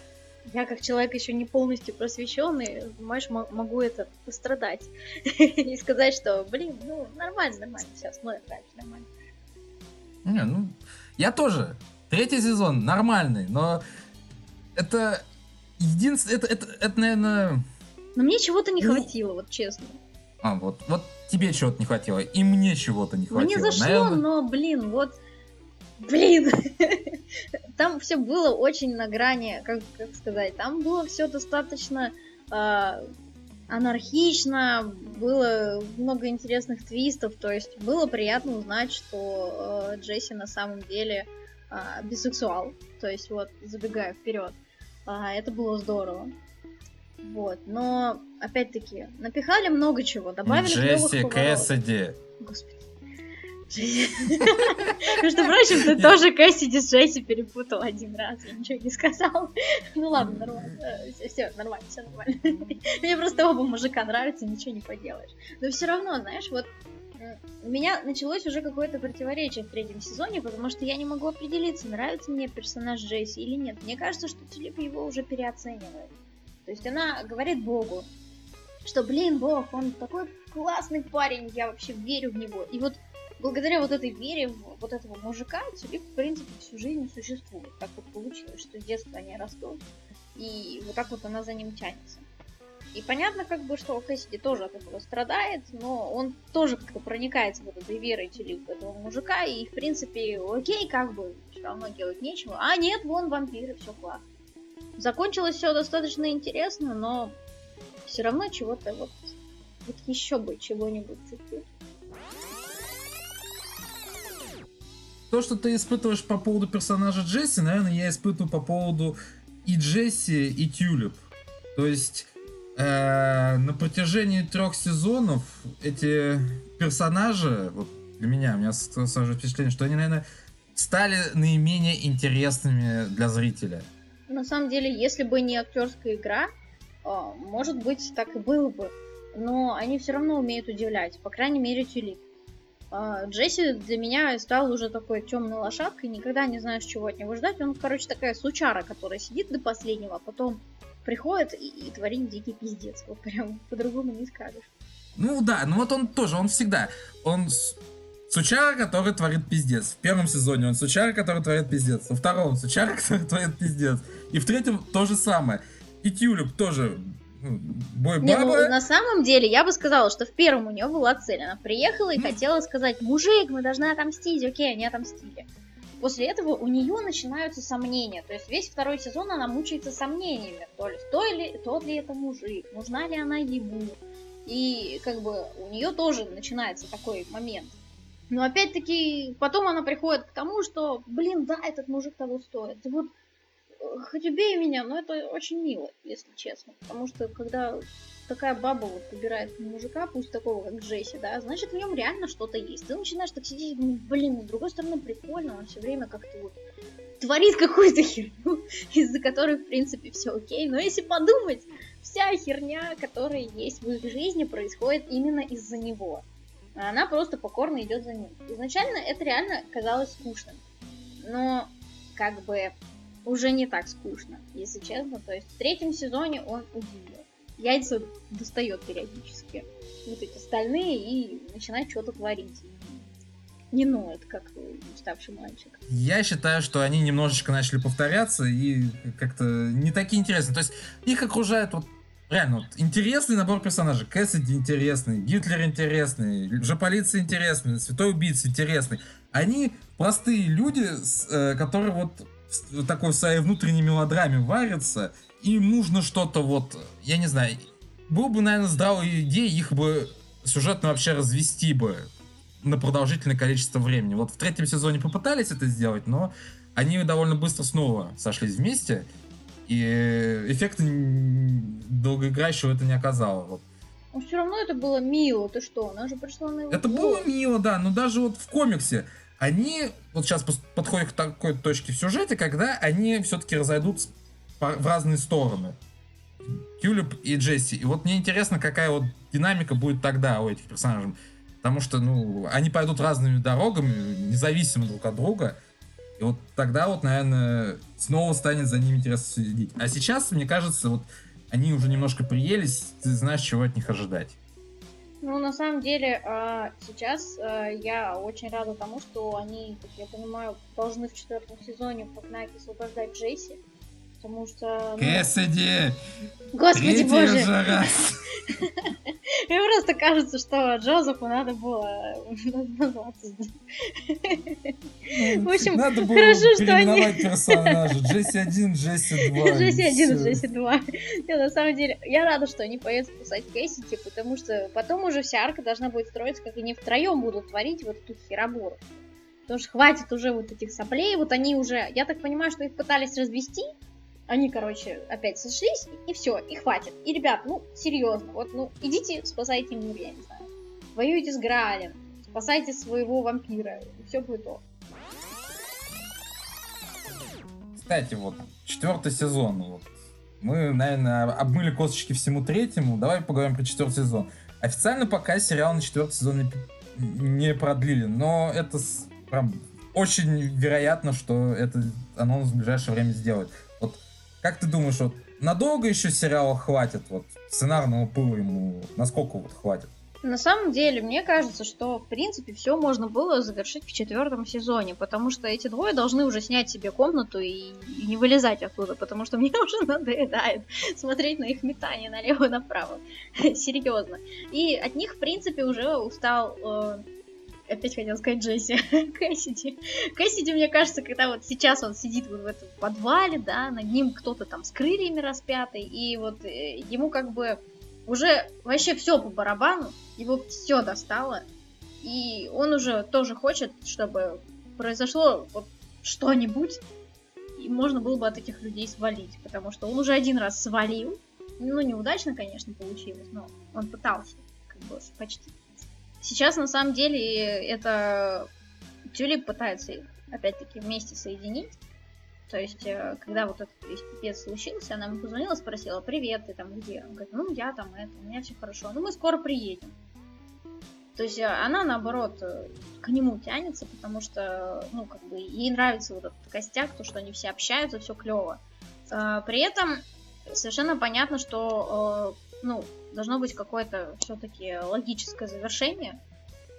Я как человек еще не полностью просвещенный, понимаешь, могу это пострадать и сказать, что, блин, ну нормально, нормально, все, смотрим дальше, нормально. Не, ну, я тоже. Третий сезон нормальный, но это единственное, это, это, это, наверное... Но мне чего-то не ну... хватило, вот честно. А, вот, вот тебе чего-то не хватило, и мне чего-то не хватило. Мне зашло, наверное... но, блин, вот... Блин! там все было очень на грани, как, как сказать, там было все достаточно э, анархично, было много интересных твистов, то есть было приятно узнать, что э, Джесси на самом деле э, бисексуал, то есть вот, забегая вперед. А, это было здорово. Вот, но опять-таки напихали много чего, добавили Джесси Кэссиди. Господи. Между прочим, ты тоже Кэссиди с Джесси перепутал один раз, я ничего не сказал. Ну ладно, нормально. Э, все, нормально, все нормально. Мне просто оба мужика нравятся, ничего не поделаешь. Но все равно, знаешь, вот у меня началось уже какое-то противоречие в третьем сезоне, потому что я не могу определиться, нравится мне персонаж Джейси или нет. Мне кажется, что Тюлип его уже переоценивает. То есть она говорит Богу, что, блин, Бог, он такой классный парень, я вообще верю в него. И вот благодаря вот этой вере вот этого мужика Тюлип, в принципе, всю жизнь существует. Так вот получилось, что с детства они растут, и вот так вот она за ним тянется. И понятно, как бы, что Кэссиди тоже от этого страдает, но он тоже как-то проникается в этой верой в этого мужика, и, в принципе, окей, как бы, все равно делать нечего. А нет, вон вампиры, все классно. Закончилось все достаточно интересно, но все равно чего-то вот, вот еще бы чего-нибудь чуть-чуть. То, что ты испытываешь по поводу персонажа Джесси, наверное, я испытываю по поводу и Джесси, и Тюлип. То есть на протяжении трех сезонов эти персонажи, вот для меня, у меня сразу впечатление, что они, наверное, стали наименее интересными для зрителя. На самом деле, если бы не актерская игра, а, может быть, так и было бы. Но они все равно умеют удивлять, по крайней мере, Тюлип. А, Джесси для меня стал уже такой темной лошадкой, никогда не знаешь, чего от него ждать. Он, короче, такая сучара, которая сидит до последнего, а потом приходит и, и творит дикий пиздец. Вот прям по-другому не скажешь. Ну да, ну вот он тоже, он всегда, он сучара, который творит пиздец. В первом сезоне он сучара, который творит пиздец. Во втором сучара, который творит пиздец. И в третьем то же самое. И Тюлюк тоже ну, бой Не, ну, на самом деле, я бы сказала, что в первом у нее была цель. Она приехала и ну... хотела сказать, мужик, мы должны отомстить. Окей, они отомстили. После этого у нее начинаются сомнения. То есть весь второй сезон она мучается сомнениями. То есть то ли, тот ли это мужик, нужна ли она ему. И как бы у нее тоже начинается такой момент. Но опять-таки потом она приходит к тому, что, блин, да, этот мужик того стоит. Вот хоть убей меня, но это очень мило, если честно. Потому что когда такая баба вот выбирает мужика, пусть такого, как Джесси, да, значит, в нем реально что-то есть. Ты начинаешь так сидеть думать, блин, ну, с другой стороны, прикольно, он все время как-то вот творит какую-то херню, из-за которой, в принципе, все окей. Но если подумать, вся херня, которая есть в их жизни, происходит именно из-за него. А она просто покорно идет за ним. Изначально это реально казалось скучным. Но, как бы, уже не так скучно, если честно. То есть в третьем сезоне он удивил. яйца достает периодически. Вот эти стальные и начинает что-то творить. Не ноет, как уставший мальчик. Я считаю, что они немножечко начали повторяться и как-то не такие интересные. То есть их окружает вот реально вот, интересный набор персонажей. Кэссиди интересный, Гитлер интересный, же полиция интересный, Святой Убийца интересный. Они простые люди, э, которые вот в такой своей внутренней мелодраме варятся, им нужно что-то вот, я не знаю, был бы, наверное, здравой идеей их бы сюжетно вообще развести бы на продолжительное количество времени. Вот в третьем сезоне попытались это сделать, но они довольно быстро снова сошлись вместе, и эффекта долгоиграющего это не оказало. Вот. Но все равно это было мило, ты что, она же пришла на его Это было мило, да, но даже вот в комиксе они вот сейчас подходят к такой точке в сюжете, когда они все-таки разойдутся в разные стороны. Тюлип и Джесси. И вот мне интересно, какая вот динамика будет тогда у этих персонажей. Потому что, ну, они пойдут разными дорогами, независимо друг от друга. И вот тогда вот, наверное, снова станет за ними интересно следить. А сейчас, мне кажется, вот они уже немножко приелись, ты знаешь, чего от них ожидать. Ну, на самом деле, а, сейчас а, я очень рада тому, что они, как я понимаю, должны в четвертом сезоне погнать освобождать Джейси. Потому что... Ну... Кэссиди! Господи боже! раз! Мне просто кажется, что Джозефу надо было назваться. В общем, надо было хорошо, что они... персонажа. Джесси 1, Джесси 2. Джесси 1, Джесси 2. на самом деле, я рада, что они поедут спасать Кэссити, потому что потом уже вся арка должна будет строиться, как они втроем будут творить вот эту херобору. Потому что хватит уже вот этих соплей, вот они уже, я так понимаю, что их пытались развести, они, короче, опять сошлись, и все, и хватит. И, ребят, ну, серьезно, вот, ну, идите, спасайте мир, я не знаю. Воюйте с Граалем, спасайте своего вампира, и все будет ок. Кстати, вот, четвертый сезон, вот. Мы, наверное, обмыли косточки всему третьему. Давай поговорим про четвертый сезон. Официально пока сериал на четвертый сезон не продлили, но это прям очень вероятно, что это анонс в ближайшее время сделают. Как ты думаешь, вот надолго еще сериала хватит? Вот сценарного пыла ему насколько вот хватит? На самом деле, мне кажется, что, в принципе, все можно было завершить в четвертом сезоне, потому что эти двое должны уже снять себе комнату и, и не вылезать оттуда, потому что мне уже надоедает смотреть на их метание налево направо. Серьезно. И от них, в принципе, уже устал э, опять хотел сказать Джесси, Кэссиди. Кэссиди, мне кажется, когда вот сейчас он сидит вот в этом подвале, да, над ним кто-то там с крыльями распятый, и вот э, ему как бы уже вообще все по барабану, его все достало, и он уже тоже хочет, чтобы произошло вот что-нибудь, и можно было бы от этих людей свалить, потому что он уже один раз свалил, ну, неудачно, конечно, получилось, но он пытался, как бы, почти. Сейчас на самом деле это Тюлип пытается опять-таки вместе соединить. То есть, э, когда вот этот весь пипец случился, она мне позвонила, спросила, привет, ты там где? Он говорит, ну я там это, у меня все хорошо, ну мы скоро приедем. То есть э, она, наоборот, э, к нему тянется, потому что, ну, как бы, ей нравится вот этот костяк, то, что они все общаются, все клево. При этом совершенно понятно, что ну, должно быть какое-то все-таки логическое завершение.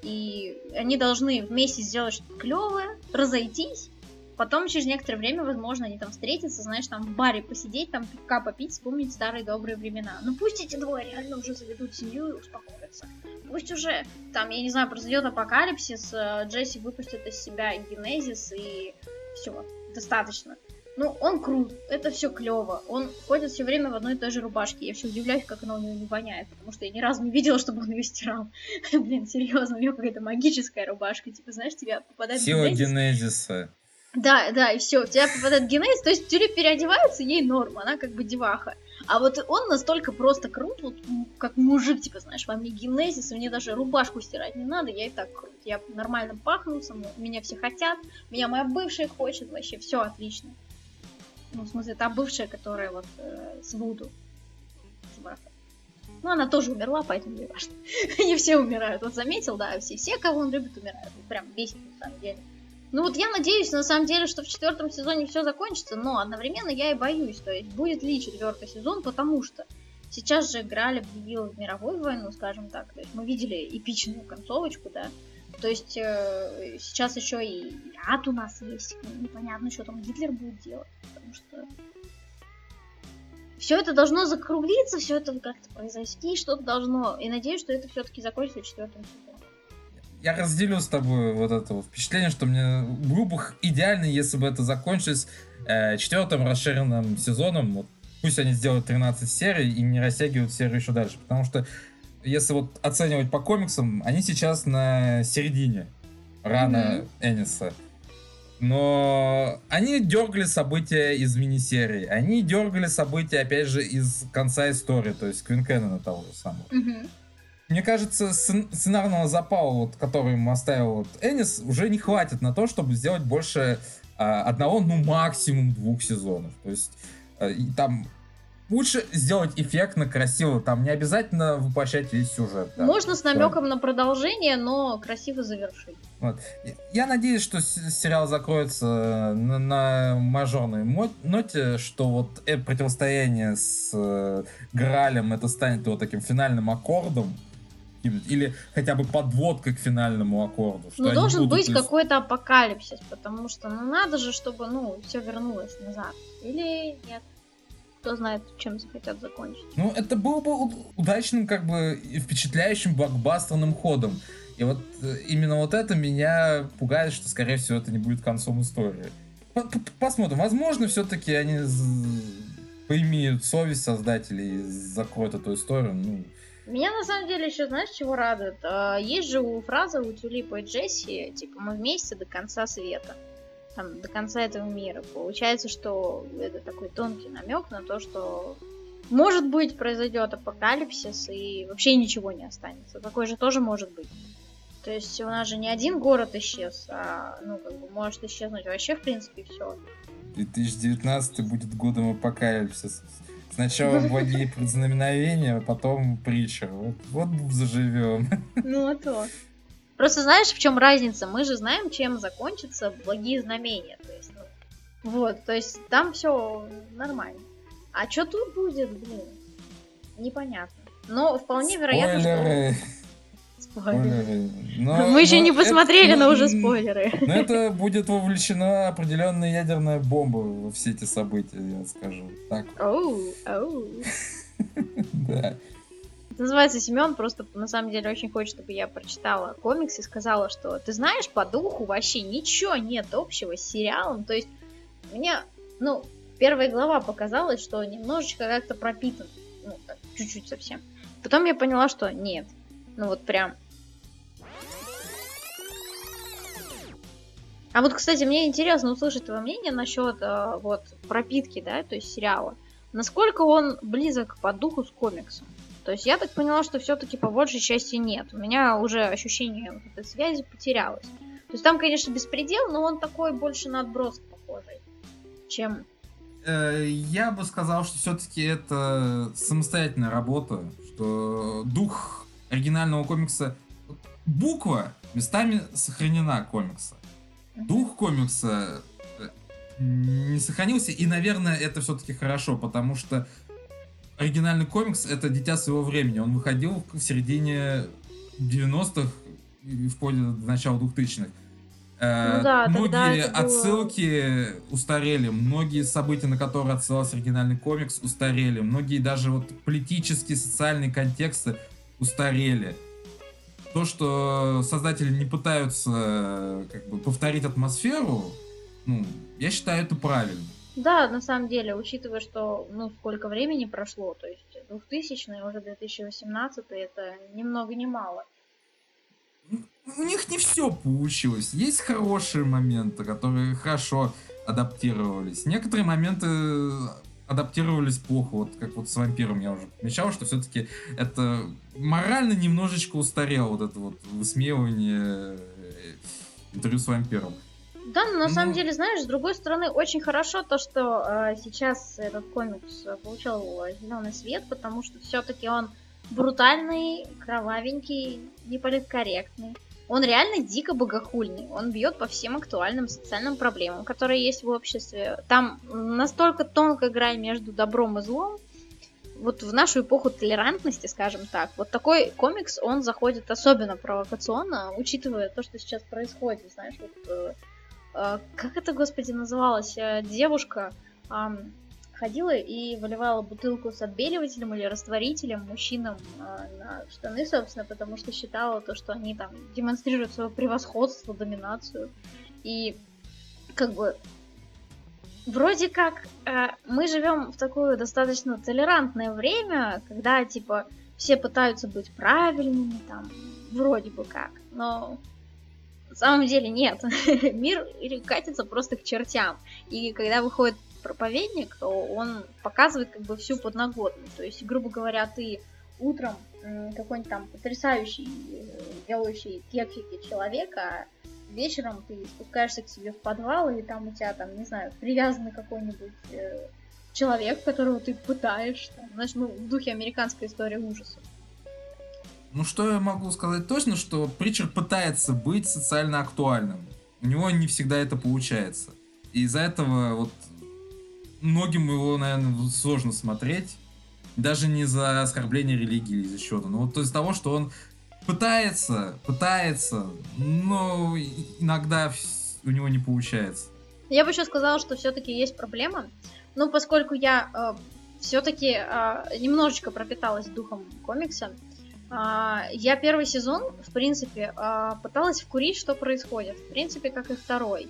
И они должны вместе сделать что-то клевое, разойтись. Потом, через некоторое время, возможно, они там встретятся, знаешь, там в баре посидеть, там пивка попить, вспомнить старые добрые времена. Ну пусть эти двое реально уже заведут семью и успокоятся. Пусть уже, там, я не знаю, произойдет апокалипсис, э, Джесси выпустит из себя генезис и все, достаточно. Ну, он крут, это все клево. Он ходит все время в одной и той же рубашке. Я все удивляюсь, как она у него не воняет, потому что я ни разу не видела, чтобы он ее стирал. Блин, серьезно, у него какая-то магическая рубашка. Типа, знаешь, тебя попадает Сила генезис. генезиса. Да, да, и все, в тебя попадает генезис, то есть тюря переодевается, ей норма, она как бы деваха. А вот он настолько просто крут, вот как мужик, типа, знаешь, во мне генезис, мне даже рубашку стирать не надо, я и так крут. Я нормально пахну, со мной, меня все хотят, меня моя бывшая хочет, вообще все отлично. Ну, в смысле, та бывшая, которая вот э, с Вуду. Ну, она тоже умерла, поэтому не важно. Не все умирают. Вот заметил, да, все, все, кого он любит, умирают. Прям бесит, на самом деле. Ну вот я надеюсь, на самом деле, что в четвертом сезоне все закончится, но одновременно я и боюсь, то есть будет ли четвертый сезон, потому что Сейчас же Грааль объявил мировую войну, скажем так. То есть мы видели эпичную концовочку, да. То есть э, сейчас еще и ад у нас есть. Непонятно, что там Гитлер будет делать. Потому что все это должно закруглиться, все это как-то произойти, что-то должно. И надеюсь, что это все-таки закончится четвертым сезоном. Я разделю с тобой вот это вот впечатление, что мне бы идеально, если бы это закончилось э, четвертым расширенным сезоном. Вот, пусть они сделают 13 серий и не растягивают серию еще дальше. Потому что если вот оценивать по комиксам, они сейчас на середине рана mm-hmm. Эниса. Но они дергали события из мини-серии. Они дергали события, опять же, из конца истории, то есть Квинкеннона того же самого. Mm-hmm. Мне кажется, сценарного запала, вот, который ему оставил вот Энис, уже не хватит на то, чтобы сделать больше а, одного, ну, максимум двух сезонов. То есть а, и там лучше сделать эффектно, красиво. Там не обязательно воплощать весь сюжет. Да. Можно с намеком да. на продолжение, но красиво завершить. Вот. Я надеюсь, что сериал закроется на, на мажорной ноте, что вот это противостояние с э, Гралем это станет вот таким финальным аккордом. Или хотя бы подводкой к финальному аккорду. ну, должен быть какой-то апокалипсис, потому что ну надо же, чтобы ну все вернулось назад. Или нет кто знает, чем захотят закончить. Ну, это был бы удачным, как бы, впечатляющим блокбастерным ходом. И вот э, именно вот это меня пугает, что, скорее всего, это не будет концом истории. Посмотрим. Возможно, все-таки они поимеют совесть создателей и закроют эту историю. Ну, меня на самом деле еще, знаешь, чего радует? А, есть же у фраза у Тюлипа и Джесси, типа, мы вместе до конца света там, до конца этого мира. Получается, что это такой тонкий намек на то, что может быть произойдет апокалипсис и вообще ничего не останется. Такой же тоже может быть. То есть у нас же не один город исчез, а ну как бы может исчезнуть вообще в принципе все. 2019 будет годом апокалипсиса. Сначала благие предзнаменовения, а потом притча. Вот, вот заживем. Ну а то. Просто знаешь, в чем разница? Мы же знаем, чем закончатся благие знамения. То есть, ну, вот, то есть там все нормально. А что тут будет, блин? Непонятно. Но вполне вероятно, спойлеры. что... Спойлеры. Но, Мы еще не посмотрели, это, но уже спойлеры. Но это будет вовлечена определенная ядерная бомба во все эти события, я скажу. Так. Оу, оу. Да называется Семен, просто на самом деле очень хочет, чтобы я прочитала комикс и сказала, что ты знаешь, по духу вообще ничего нет общего с сериалом. То есть мне, ну, первая глава показалась, что немножечко как-то пропитан. Ну, так, чуть-чуть совсем. Потом я поняла, что нет. Ну вот прям. А вот, кстати, мне интересно услышать твое мнение насчет э, вот пропитки, да, то есть сериала. Насколько он близок по духу с комиксом? То есть я так поняла, что все-таки по большей части нет. У меня уже ощущение вот этой связи потерялось. То есть там, конечно, беспредел, но он такой больше на отброс похожий, чем... Э, я бы сказал, что все-таки это самостоятельная работа, что дух оригинального комикса... Буква местами сохранена комикса. Дух комикса э, не сохранился, и, наверное, это все-таки хорошо, потому что оригинальный комикс это дитя своего времени. Он выходил в середине 90-х и вплоть до начала 2000-х. Э, ну да, многие отсылки было... устарели, многие события, на которые отсылался оригинальный комикс, устарели, многие даже вот политические, социальные контексты устарели. То, что создатели не пытаются как бы повторить атмосферу, ну, я считаю это правильно. Да, на самом деле, учитывая, что, ну, сколько времени прошло, то есть 2000 уже 2018 это ни много ни мало. У них не все получилось. Есть хорошие моменты, которые хорошо адаптировались. Некоторые моменты адаптировались плохо, вот как вот с вампиром я уже отмечал, что все-таки это морально немножечко устарело, вот это вот высмеивание э, интервью с вампиром. Да, но на ну... самом деле, знаешь, с другой стороны, очень хорошо то, что э, сейчас этот комикс получил зеленый свет, потому что все-таки он брутальный, кровавенький, неполиткорректный. Он реально дико богохульный. Он бьет по всем актуальным социальным проблемам, которые есть в обществе. Там настолько тонкая грань между добром и злом. вот в нашу эпоху толерантности, скажем так, вот такой комикс, он заходит особенно провокационно, учитывая то, что сейчас происходит, знаешь, вот, э, как это, господи, называлось, э, девушка э, ходила и выливала бутылку с отбеливателем или растворителем мужчинам э, на штаны, собственно, потому что считала то, что они там демонстрируют свое превосходство, доминацию, и как бы вроде как э, мы живем в такое достаточно толерантное время, когда типа все пытаются быть правильными, там, вроде бы как, но самом деле нет. Мир катится просто к чертям. И когда выходит проповедник, то он показывает как бы всю подноготную. То есть, грубо говоря, ты утром какой-нибудь там потрясающий, э, делающий кексики человека, вечером ты спускаешься к себе в подвал, и там у тебя там, не знаю, привязанный какой-нибудь э, человек, которого ты пытаешь, там, знаешь, ну, в духе американской истории ужасов. Ну, что я могу сказать точно, что Притчер пытается быть социально актуальным. У него не всегда это получается. И из-за этого вот многим его, наверное, сложно смотреть. Даже не за оскорбление религии или за счета. Но вот из-за того, что он пытается, пытается, но иногда у него не получается. Я бы еще сказала, что все-таки есть проблема. Ну, поскольку я э, все-таки э, немножечко пропиталась духом комикса, я первый сезон, в принципе, э, пыталась вкурить, что происходит. В принципе, как и второй.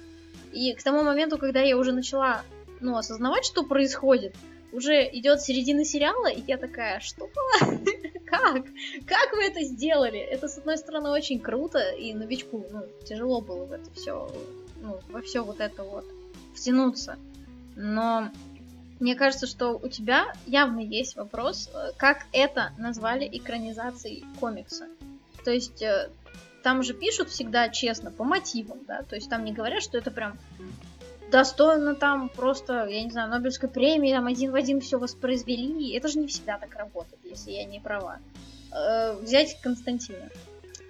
И к тому моменту, когда я уже начала ну, осознавать, что происходит, уже идет середина сериала, и я такая, что? как? Как вы это сделали? Это, с одной стороны, очень круто, и новичку, ну, тяжело было в это все, ну, во все вот это вот втянуться. Но мне кажется, что у тебя явно есть вопрос, э, как это назвали экранизацией комикса. То есть э, там же пишут всегда честно, по мотивам, да, то есть там не говорят, что это прям достойно там просто, я не знаю, Нобелевской премии, там один в один все воспроизвели. Это же не всегда так работает, если я не права. Э, взять Константина.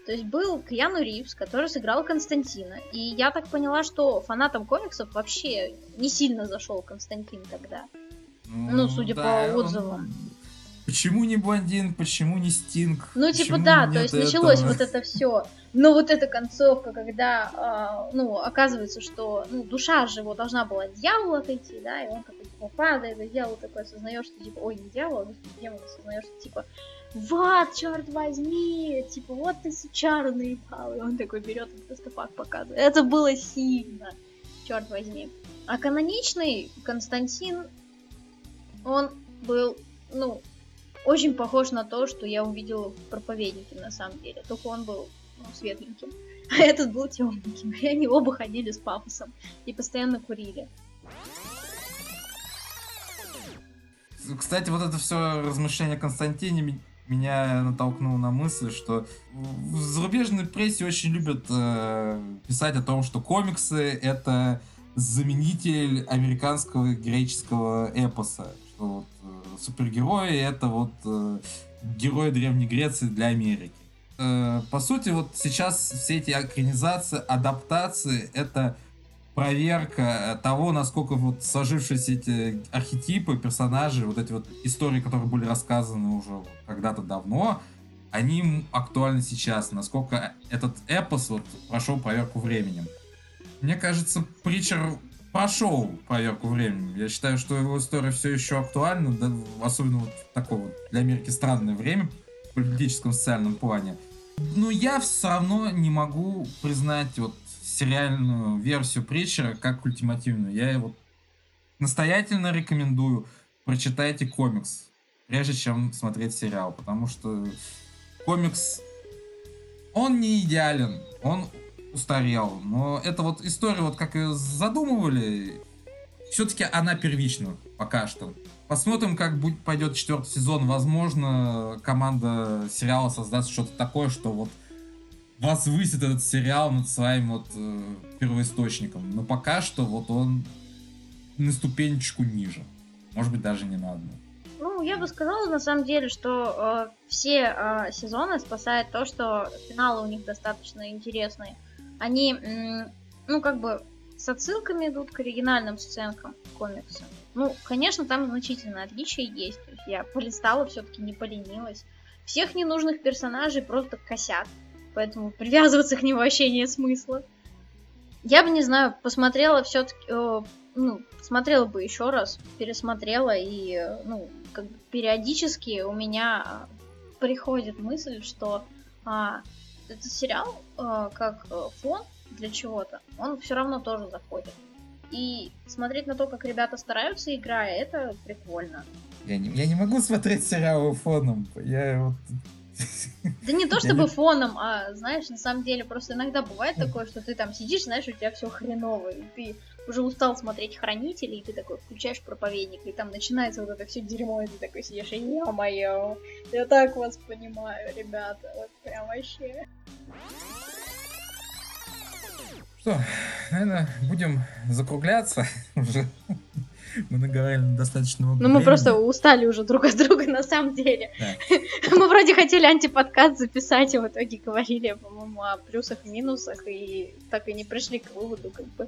То есть был Кьяну Ривз, который сыграл Константина. И я так поняла, что фанатам комиксов вообще не сильно зашел Константин тогда. Ну, ну судя да, по отзывам. Он... Почему не блондин, почему не Стинг? Ну, типа, да, то есть этого? началось вот это все. Но вот эта концовка, когда, э, ну, оказывается, что, ну, душа же его должна была от дьявола отойти, да, и он такой, типа, падает, и дьявол такой осознаешь, что, типа, ой, не дьявол, а демон осознаешь, что, типа, вот, черт возьми, типа, вот ты сучара наебал, и он такой берет и просто факт показывает. Это было сильно, черт возьми. А каноничный Константин, он был, ну, очень похож на то, что я увидела в проповеднике на самом деле. Только он был ну, светленьким, а этот был темненьким. И они оба ходили с пафосом и постоянно курили. Кстати, вот это все размышление Константине меня натолкнуло на мысль, что в зарубежной прессе очень любят э, писать о том, что комиксы это заменитель американского греческого эпоса. Что вот, э, супергерои это вот э, герои Древней Греции для Америки. Э, по сути, вот сейчас все эти экранизации, адаптации, это проверка того, насколько вот сложившиеся эти архетипы, персонажи, вот эти вот истории, которые были рассказаны уже когда-то давно, они актуальны сейчас, насколько этот эпос вот прошел проверку временем. Мне кажется, Притчер прошел проверку временем. Я считаю, что его история все еще актуальна, да, особенно вот такое вот для Америки странное время в политическом социальном плане. Но я все равно не могу признать вот сериальную версию Притчера как ультимативную. Я вот настоятельно рекомендую прочитайте комикс, прежде чем смотреть сериал, потому что комикс, он не идеален, он устарел, но это вот история, вот как ее задумывали, все-таки она первична пока что. Посмотрим, как будет, пойдет четвертый сезон. Возможно, команда сериала создаст что-то такое, что вот возвысит этот сериал над своим вот э, первоисточником. Но пока что вот он на ступенечку ниже. Может быть, даже не на одну. Ну, я бы сказала, на самом деле, что э, все э, сезоны спасает то, что финалы у них достаточно интересные. Они, э, ну, как бы с отсылками идут к оригинальным сценкам комикса. Ну, конечно, там значительное отличие есть. Есть я полистала, все-таки не поленилась. Всех ненужных персонажей просто косят. Поэтому привязываться к ним вообще нет смысла. Я бы, не знаю, посмотрела все-таки, э, ну, смотрела бы еще раз, пересмотрела, и, э, ну, как бы периодически у меня приходит мысль, что а, этот сериал, а, как э, фон для чего-то, он все равно тоже заходит. И смотреть на то, как ребята стараются, играя, это прикольно. Я не, я не могу смотреть сериалы фоном. Я вот да не то чтобы фоном, а знаешь, на самом деле просто иногда бывает такое, что ты там сидишь, знаешь, у тебя все хреново, и ты уже устал смотреть хранителей, и ты такой включаешь проповедник, и там начинается вот это все дерьмо, и ты такой сидишь, и ё-моё, я так вас понимаю, ребята, вот прям вообще. Что, наверное, будем закругляться уже. Мы наговорили достаточно много Ну, мы просто устали уже друг от друга, на самом деле. Да. Мы вроде хотели антиподкаст записать, и в итоге говорили, по-моему, о плюсах и минусах, и так и не пришли к выводу, как бы,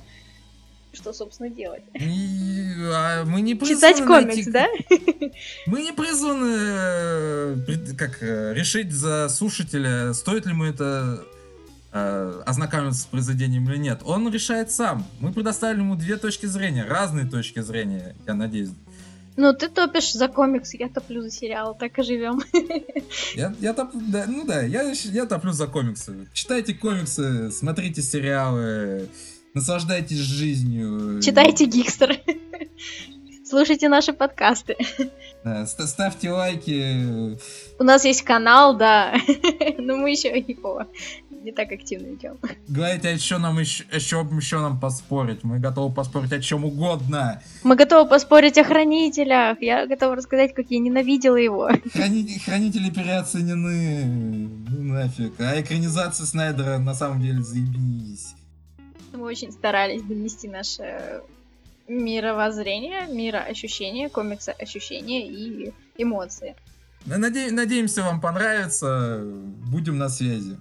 что, собственно, делать. И, а мы не Читать комикс, найти... да? Мы не призваны э, как, э, решить за слушателя, стоит ли мы это э, ознакомиться с произведением или нет. Он решает сам. Мы предоставили ему две точки зрения, разные точки зрения, я надеюсь. Ну, ты топишь за комикс, я топлю за сериал, так и живем. Я, я топ, да, ну да, я, я топлю за комиксы. Читайте комиксы, смотрите сериалы, наслаждайтесь жизнью. Читайте Гикстер. Слушайте наши подкасты. Да, ставьте лайки. У нас есть канал, да. Но мы еще его не так активно идем. Говорите, а еще нам еще, еще, еще нам поспорить. Мы готовы поспорить о чем угодно. Мы готовы поспорить о хранителях. Я готова рассказать, как я ненавидела его. Храни... Хранители переоценены. Ну нафиг. А экранизация Снайдера на самом деле заебись. Мы очень старались донести наше мировоззрение, мироощущение, комикса ощущения и эмоции. Наде... Надеемся, вам понравится. Будем на связи.